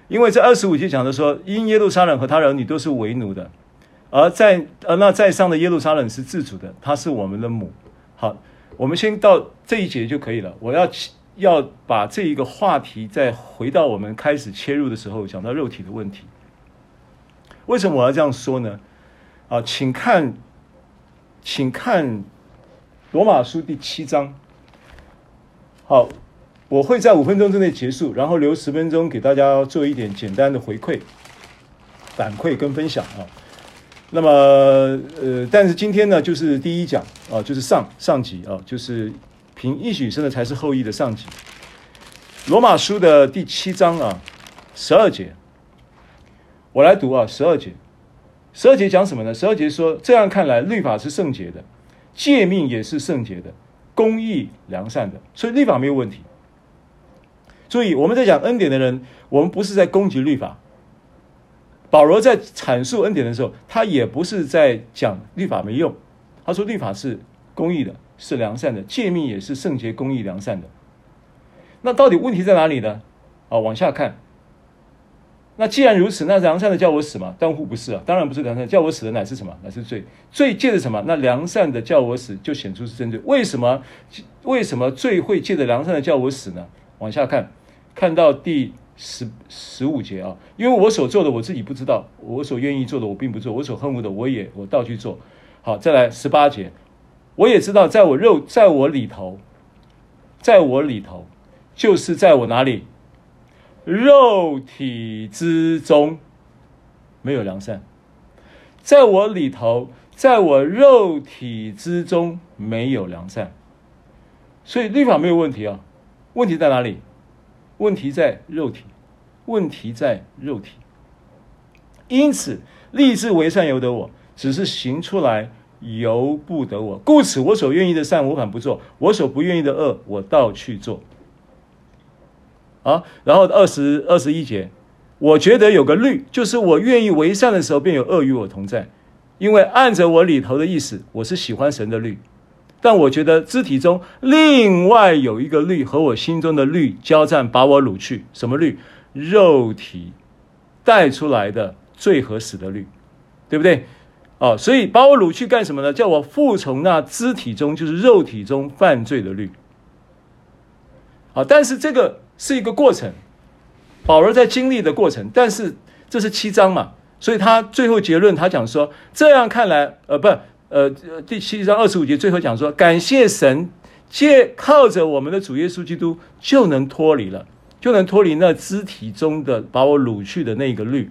Speaker 1: 因为这二十五节讲的说，因耶路撒冷和他儿女都是为奴的。而在呃，那在上的耶路撒冷是自主的，它是我们的母。好，我们先到这一节就可以了。我要要把这一个话题再回到我们开始切入的时候，讲到肉体的问题。为什么我要这样说呢？啊，请看，请看罗马书第七章。好，我会在五分钟之内结束，然后留十分钟给大家做一点简单的回馈、反馈跟分享啊。那么，呃，但是今天呢，就是第一讲啊，就是上上级啊，就是凭应许生的才是后裔的上级。罗马书的第七章啊，十二节。我来读啊，十二节，十二节讲什么呢？十二节说，这样看来，律法是圣洁的，诫命也是圣洁的，公义良善的，所以律法没有问题。注意，我们在讲恩典的人，我们不是在攻击律法。保罗在阐述恩典的时候，他也不是在讲律法没用。他说律法是公义的，是良善的，诫命也是圣洁、公义、良善的。那到底问题在哪里呢？啊，往下看。那既然如此，那良善的叫我死吗？当乎不是啊！当然不是良善，叫我死的乃是什么？乃是罪。罪借着什么？那良善的叫我死，就显出是真罪。为什么？为什么罪会借着良善的叫我死呢？往下看，看到第十十五节啊，因为我所做的我自己不知道，我所愿意做的我并不做，我所恨恶的我也我倒去做。好，再来十八节，我也知道，在我肉，在我里头，在我里头，就是在我哪里？肉体之中没有良善，在我里头，在我肉体之中没有良善，所以律法没有问题啊。问题在哪里？问题在肉体，问题在肉体。因此，立志为善由得我，只是行出来由不得我。故此，我所愿意的善，我反不做；我所不愿意的恶，我倒去做。啊，然后二十二十一节，我觉得有个律，就是我愿意为善的时候，便有恶与我同在，因为按着我里头的意思，我是喜欢神的律，但我觉得肢体中另外有一个律和我心中的律交战，把我掳去。什么律？肉体带出来的罪和死的律，对不对？哦，所以把我掳去干什么呢？叫我服从那肢体中，就是肉体中犯罪的律。好，但是这个。是一个过程，保罗在经历的过程，但是这是七章嘛，所以他最后结论，他讲说，这样看来，呃，不，呃，第七章二十五节最后讲说，感谢神，借靠着我们的主耶稣基督，就能脱离了，就能脱离那肢体中的把我掳去的那个律，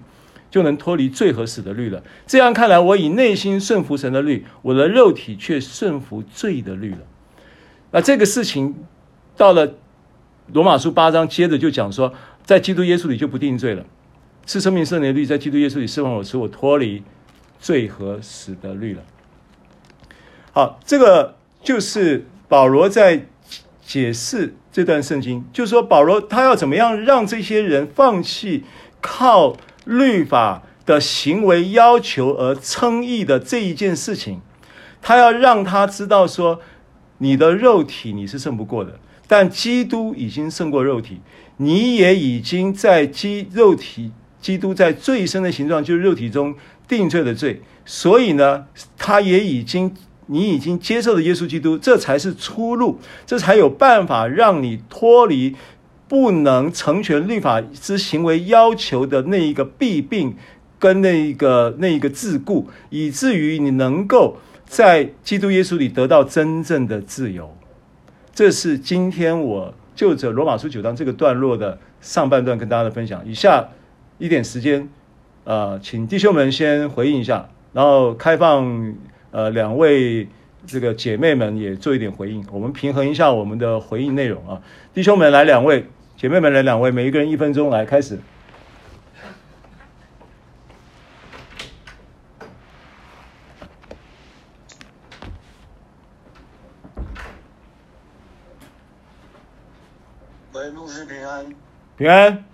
Speaker 1: 就能脱离罪和死的律了。这样看来，我以内心顺服神的律，我的肉体却顺服罪的律了。那这个事情到了。罗马书八章接着就讲说，在基督耶稣里就不定罪了，是生命圣灵的律在基督耶稣里释放我，使我脱离罪和死的律了。好，这个就是保罗在解释这段圣经，就是说保罗他要怎么样让这些人放弃靠律法的行为要求而称义的这一件事情，他要让他知道说，你的肉体你是胜不过的。但基督已经胜过肉体，你也已经在基肉体，基督在最深的形状，就是肉体中定罪的罪。所以呢，他也已经，你已经接受了耶稣基督，这才是出路，这才有办法让你脱离不能成全律法之行为要求的那一个弊病跟那一个那一个桎梏，以至于你能够在基督耶稣里得到真正的自由。这是今天我就着罗马书九章这个段落的上半段跟大家的分享。以下一点时间，呃，请弟兄们先回应一下，然后开放呃两位这个姐妹们也做一点回应，我们平衡一下我们的回应内容啊。弟兄们来两位，姐妹们来两位，每一个人一分钟来开始。平安，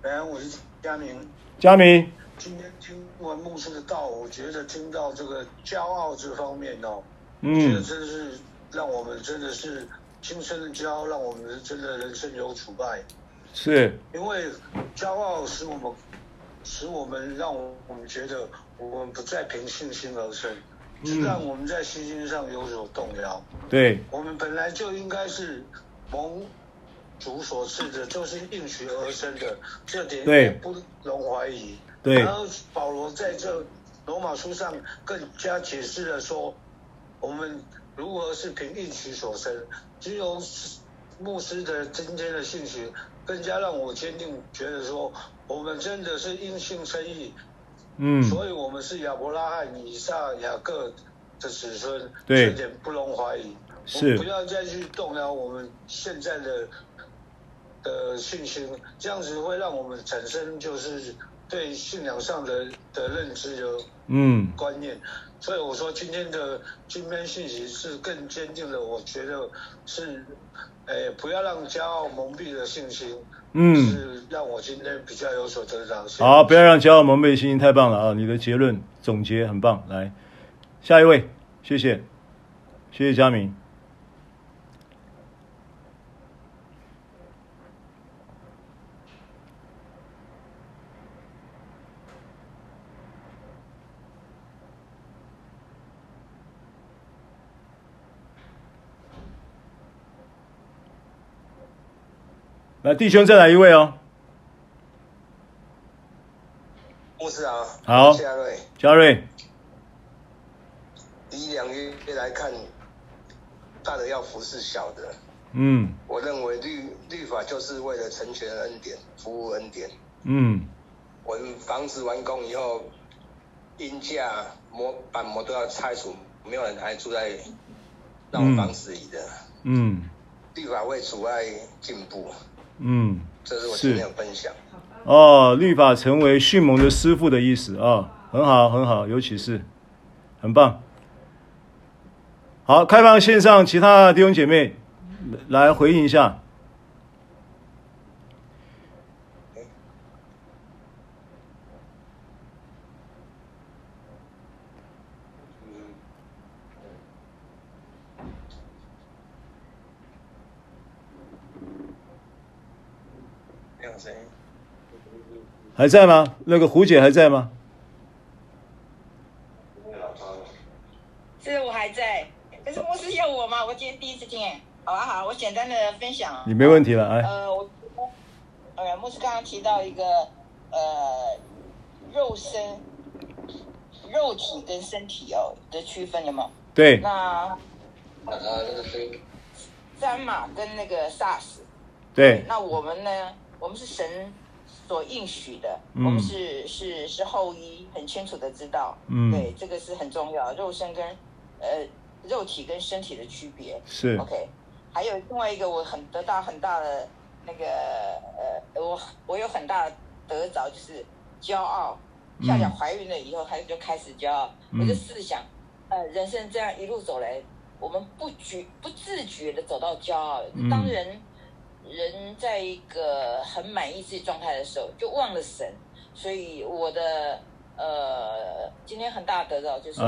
Speaker 3: 平安，我是佳明。
Speaker 1: 佳明，
Speaker 3: 今天听完牧师的道，我觉得听到这个骄傲这方面哦，
Speaker 1: 嗯，
Speaker 3: 觉得真的是让我们真的是今生的骄傲，让我们真的人生有挫败。
Speaker 1: 是，
Speaker 3: 因为骄傲使我们，使我们让我们觉得我们不再凭信心而生，嗯让我们在信心上有所动摇。
Speaker 1: 对，
Speaker 3: 我们本来就应该是蒙。主所赐的，就是应许而生的，这点
Speaker 1: 对
Speaker 3: 也不容怀疑。
Speaker 1: 对。
Speaker 3: 然后保罗在这罗马书上更加解释了说，我们如何是凭应许所生。只有牧师的今天的信息，更加让我坚定觉得说，我们真的是因信称义。
Speaker 1: 嗯。
Speaker 3: 所以我们是亚伯拉罕、以撒、雅各的子孙，
Speaker 1: 对，
Speaker 3: 这点不容怀疑。
Speaker 1: 是。
Speaker 3: 不要再去动摇我们现在的的信心，这样子会让我们产生就是对信仰上的的认知有嗯观念。嗯、所以我说今天的今天信息是更坚定的，我觉得是，诶，不要让骄傲蒙蔽了信心。嗯，是让我今天比较有所得着。
Speaker 1: 好，不要让骄傲蒙蔽信心，太棒了啊！你的结论总结很棒。来，下一位，谢谢，谢谢佳明。来，弟兄再来一位哦。
Speaker 4: 牧师啊，
Speaker 1: 好，
Speaker 4: 嘉瑞，
Speaker 1: 嘉瑞。
Speaker 4: 以两月来看，大的要服侍小的。
Speaker 1: 嗯。
Speaker 4: 我认为律律法就是为了成全恩典，服务恩典。
Speaker 1: 嗯。
Speaker 4: 我们房子完工以后，阴架、模板模都要拆除，没有人还住在那种房子里的。嗯。嗯律法会阻碍进步。嗯，这是我今天的分享。
Speaker 1: 哦，律法成为迅猛的师傅的意思啊、哦，很好，很好，尤其是，很棒。好，开放线上其他弟兄姐妹来回应一下。还在吗？那个胡姐还在吗？
Speaker 2: 是，我还在。可是牧师要我吗？我今天第一次听，好啊好，我简单的分享。
Speaker 1: 你没问题了，哎。
Speaker 2: 呃，我，呃，牧师刚刚提到一个呃，肉身、肉体跟身体哦的区分，有没有？
Speaker 1: 对。
Speaker 2: 那呃，那个是三马跟那个 SARS。
Speaker 1: 对。
Speaker 2: 那我们呢？我们是神。所应许的，嗯、我们是是是后裔，很清楚的知道，嗯，对，这个是很重要，肉身跟呃肉体跟身体的区别
Speaker 1: 是。
Speaker 2: OK，还有另外一个我很得到很大的那个呃，我我有很大的得着就是骄傲，夏夏怀孕了以后，她就开始骄傲，嗯、我就试想，呃，人生这样一路走来，我们不觉不自觉的走到骄傲，嗯、当人。人在一个很满意自己状态的时候，就忘了神。所以我的呃，今天很大的得到就是，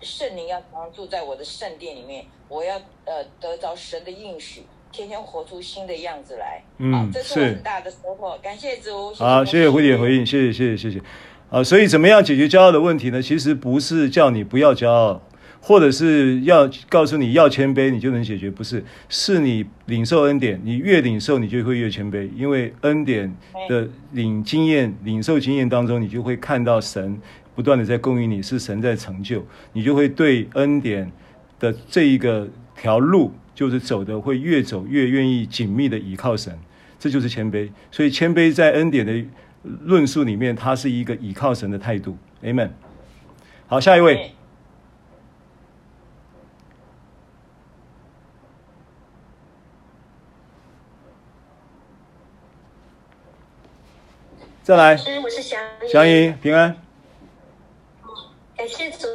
Speaker 2: 圣灵要常住在我的圣殿里面，我要呃得着神的应许，天天活出新的样子来。嗯，这是我很大的收获。感谢主。
Speaker 1: 好，谢谢胡姐回应，谢谢谢谢谢谢。啊，所以怎么样解决骄傲的问题呢？其实不是叫你不要骄傲。或者是要告诉你要谦卑，你就能解决，不是？是你领受恩典，你越领受，你就会越谦卑，因为恩典的领经验、领受经验当中，你就会看到神不断的在供应你，是神在成就，你就会对恩典的这一个条路，就是走的会越走越愿意紧密的倚靠神，这就是谦卑。所以谦卑在恩典的论述里面，它是一个倚靠神的态度。Amen。好，下一位。再来，
Speaker 5: 我是祥
Speaker 1: 祥姨平安。
Speaker 5: 感谢主，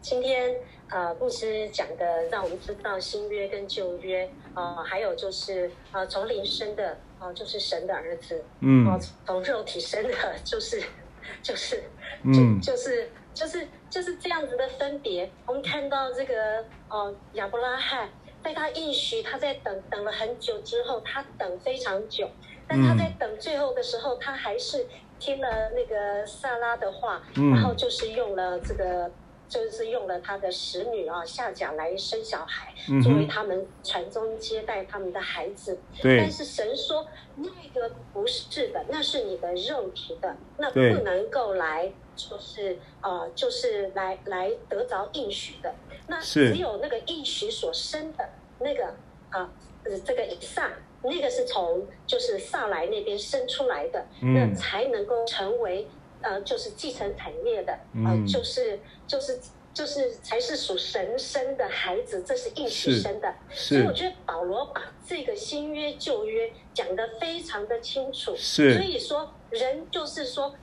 Speaker 5: 今天呃牧师讲的，让我们知道新约跟旧约，呃，还有就是呃从灵生的，哦、呃，就是神的儿子，嗯，哦、呃，从肉体生的，就是 <laughs> 就是，嗯，就是就是就是这样子的分别。我们看到这个哦亚伯拉罕，在他应许，他在等等了很久之后，他等非常久。但他在等最后的时候，他还是听了那个萨拉的话，嗯、然后就是用了这个就是用了他的使女啊夏甲来生小孩，作为他们传宗接代他们的孩子。
Speaker 1: 对。
Speaker 5: 但是神说那个不是的，那是你的肉体的，那不能够来，就是呃，就是来来得着应许的。那只有那个应许所生的那个啊，呃，这个以撒。那个是从就是萨莱那边生出来的，嗯、那才能够成为呃，就是继承产业的，嗯、呃，就是就是就是才是属神生的孩子，这是应许生的。所以我觉得保罗把这个新约旧约讲得非常的清楚。
Speaker 1: 是，
Speaker 5: 所以说人就是说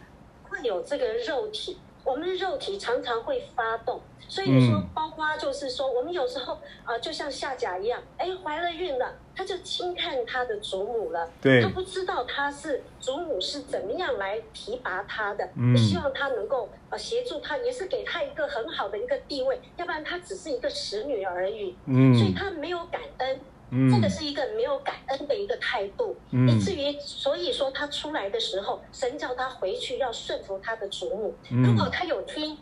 Speaker 5: 会有这个肉体，我们的肉体常常会发动。所以说，包括就是说，我们有时候啊、呃，就像夏甲一样，哎，怀了孕了，他就轻看他的祖母了。
Speaker 1: 对。
Speaker 5: 他不知道他是祖母是怎么样来提拔他的，嗯、希望他能够呃协助他，也是给他一个很好的一个地位，要不然他只是一个使女而已。嗯。所以他没有感恩，嗯，这个是一个没有感恩的一个态度，嗯，以至于所以说他出来的时候，神叫他回去要顺服他的祖母，嗯、如果他有听。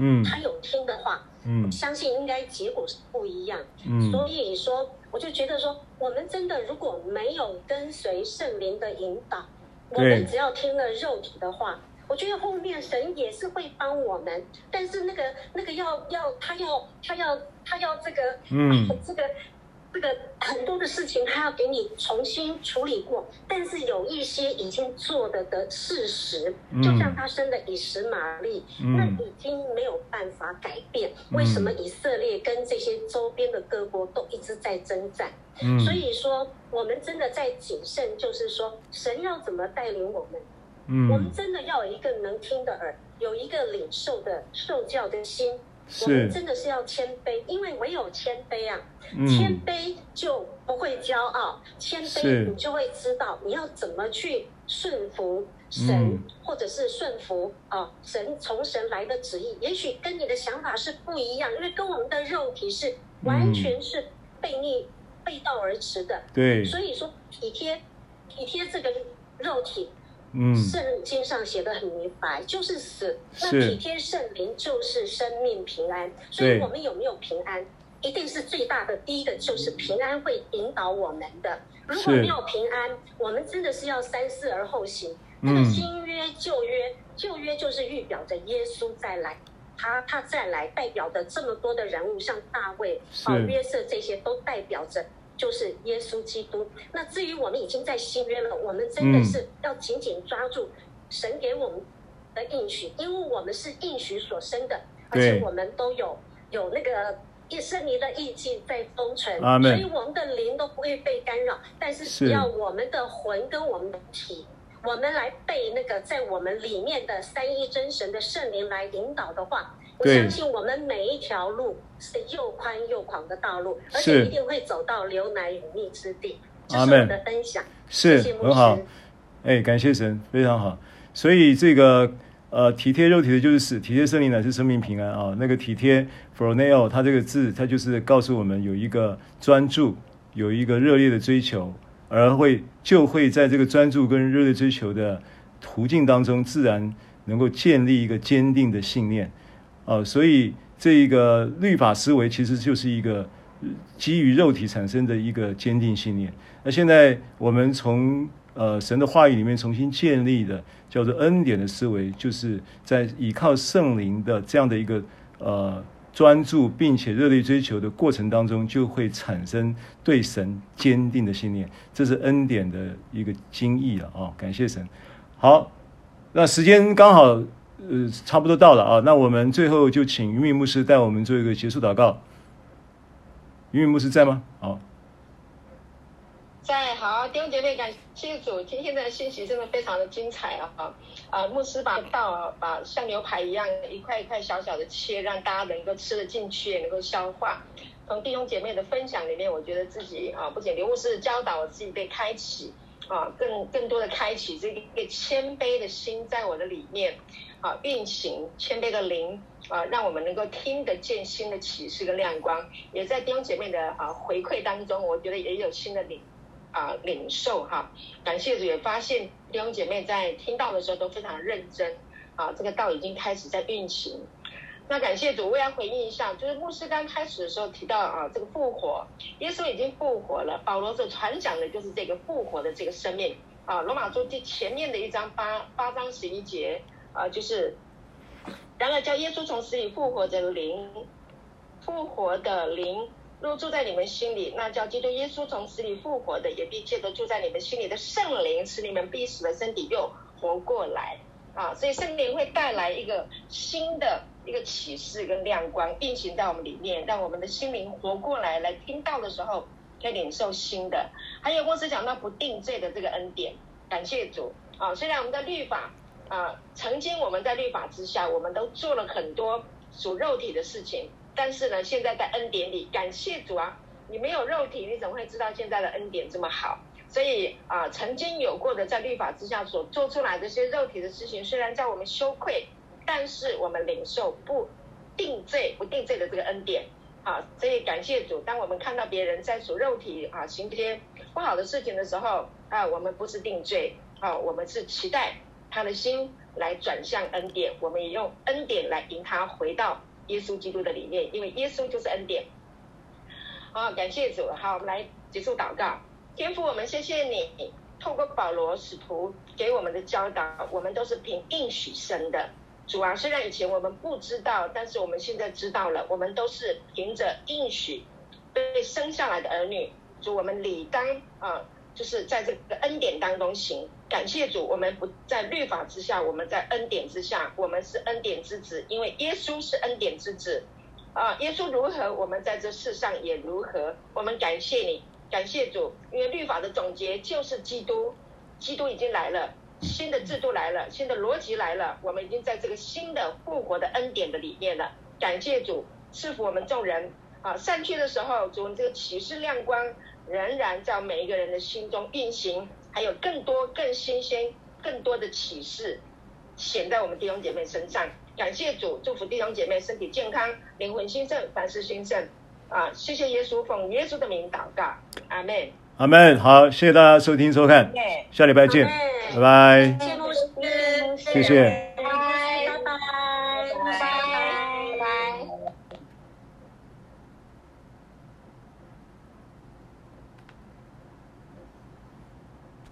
Speaker 5: 嗯，他有听的话，嗯，相信应该结果是不一样。嗯，所以说，我就觉得说，我们真的如果没有跟随圣灵的引导，我们只要听了肉体的话，我觉得后面神也是会帮我们。但是那个那个要要他要他要他要这个，嗯，<laughs> 这个。这个很多的事情，他要给你重新处理过，但是有一些已经做的的事实，就像他生的以实玛利，嗯、那已经没有办法改变。嗯、为什么以色列跟这些周边的各国都一直在征战？嗯、所以说，我们真的在谨慎，就是说，神要怎么带领我们？嗯、我们真的要有一个能听的耳，有一个领受的受教的心。我们真的是要谦卑，因为唯有谦卑啊，嗯、谦卑就不会骄傲，谦卑你就会知道你要怎么去顺服神，嗯、或者是顺服啊神从神来的旨意，也许跟你的想法是不一样，因为跟我们的肉体是完全是背逆、嗯、背道而驰的。
Speaker 1: 对，
Speaker 5: 所以说体贴体贴这个肉体。嗯，圣经上写的很明白，就是死。那体贴圣灵就是生命平安。所以，我们有没有平安，一定是最大的。第一个就是平安会引导我们的。如果没有平安，我们真的是要三思而后行。那个新约、旧约，旧约就是预表着耶稣再来，他他再来代表的这么多的人物，像大卫、啊约瑟这些，都代表着。就是耶稣基督。那至于我们已经在新约了，我们真的是要紧紧抓住神给我们的应许，因为我们是应许所生的，而且我们都有有那个圣灵的印记在封存，所以我们的灵都不会被干扰。但是只要我们的魂跟我们的体，我们来被那个在我们里面的三一真神的圣灵来引导的话。我相信我们每一条路是又宽又广的道路，而且一定会走到流奶与蜜之地。这是我的分享，
Speaker 1: 是很好。哎，感谢神，非常好。所以这个呃，体贴肉体的就是死，体贴圣灵乃是生命平安啊。那个体贴 （froneo） 它这个字，它就是告诉我们有一个专注，有一个热烈的追求，而会就会在这个专注跟热烈追求的途径当中，自然能够建立一个坚定的信念。哦，所以这个律法思维其实就是一个基于肉体产生的一个坚定信念。那现在我们从呃神的话语里面重新建立的叫做恩典的思维，就是在依靠圣灵的这样的一个呃专注并且热烈追求的过程当中，就会产生对神坚定的信念。这是恩典的一个精义了啊、哦！感谢神。好，那时间刚好。呃，差不多到了啊，那我们最后就请云敏牧师带我们做一个结束祷告。云敏牧师在吗？好，
Speaker 6: 在。好，弟兄姐妹，感谢主，今天的信息真的非常的精彩啊！啊、牧师把道把像牛排一样一块一块小小的切，让大家能够吃得进去，也能够消化。从弟兄姐妹的分享里面，我觉得自己啊，不仅刘牧师教导，我自己被开启啊，更更多的开启这个谦卑的心在我的里面。啊，运行谦卑的灵啊，让我们能够听得见新的启示跟亮光，也在弟兄姐妹的啊回馈当中，我觉得也有新的领啊领受哈、感谢主，也发现弟兄姐妹在听到的时候都非常认真啊，这个道已经开始在运行。那感谢主，我要回应一下，就是牧师刚开始的时候提到啊，这个复活，耶稣已经复活了。保罗所传讲的就是这个复活的这个生命啊。罗马书第前面的一章八八章十一节啊，就是然而叫耶稣从死里复活的灵，复活的灵若住在你们心里，那叫基督耶稣从死里复活的，也必借着住在你们心里的圣灵，使你们必死的身体又活过来啊。所以圣灵会带来一个新的。一个启示跟亮光运行在我们里面，让我们的心灵活过来，来听到的时候可以领受新的。还有牧师讲到不定罪的这个恩典，感谢主啊！虽然我们的律法啊，曾经我们在律法之下，我们都做了很多属肉体的事情，但是呢，现在在恩典里，感谢主啊！你没有肉体，你怎么会知道现在的恩典这么好？所以啊，曾经有过的在律法之下所做出来这些肉体的事情，虽然叫我们羞愧。但是我们领受不定罪、不定罪的这个恩典，啊，所以感谢主。当我们看到别人在属肉体啊行这些不好的事情的时候，啊，我们不是定罪，啊，我们是期待他的心来转向恩典。我们也用恩典来引他回到耶稣基督的里面，因为耶稣就是恩典。好，感谢主。好，我们来结束祷告。天父，我们谢谢你，透过保罗使徒给我们的教导，我们都是凭应许生的。主啊，虽然以前我们不知道，但是我们现在知道了。我们都是凭着应许被生下来的儿女。主，我们理当啊，就是在这个恩典当中行。感谢主，我们不在律法之下，我们在恩典之下，我们是恩典之子。因为耶稣是恩典之子啊，耶稣如何，我们在这世上也如何。我们感谢你，感谢主，因为律法的总结就是基督，基督已经来了。新的制度来了，新的逻辑来了，我们已经在这个新的复活的恩典的里面了。感谢主赐福我们众人啊！散去的时候，主这个启示亮光仍然在每一个人的心中运行，还有更多更新鲜、更多的启示显在我们弟兄姐妹身上。感谢主，祝福弟兄姐妹身体健康、灵魂兴盛、凡事兴盛啊！谢谢耶稣，奉耶稣的名祷告，阿门。
Speaker 1: 阿门。好，谢谢大家收听收看，下礼拜见，拜拜。谢谢。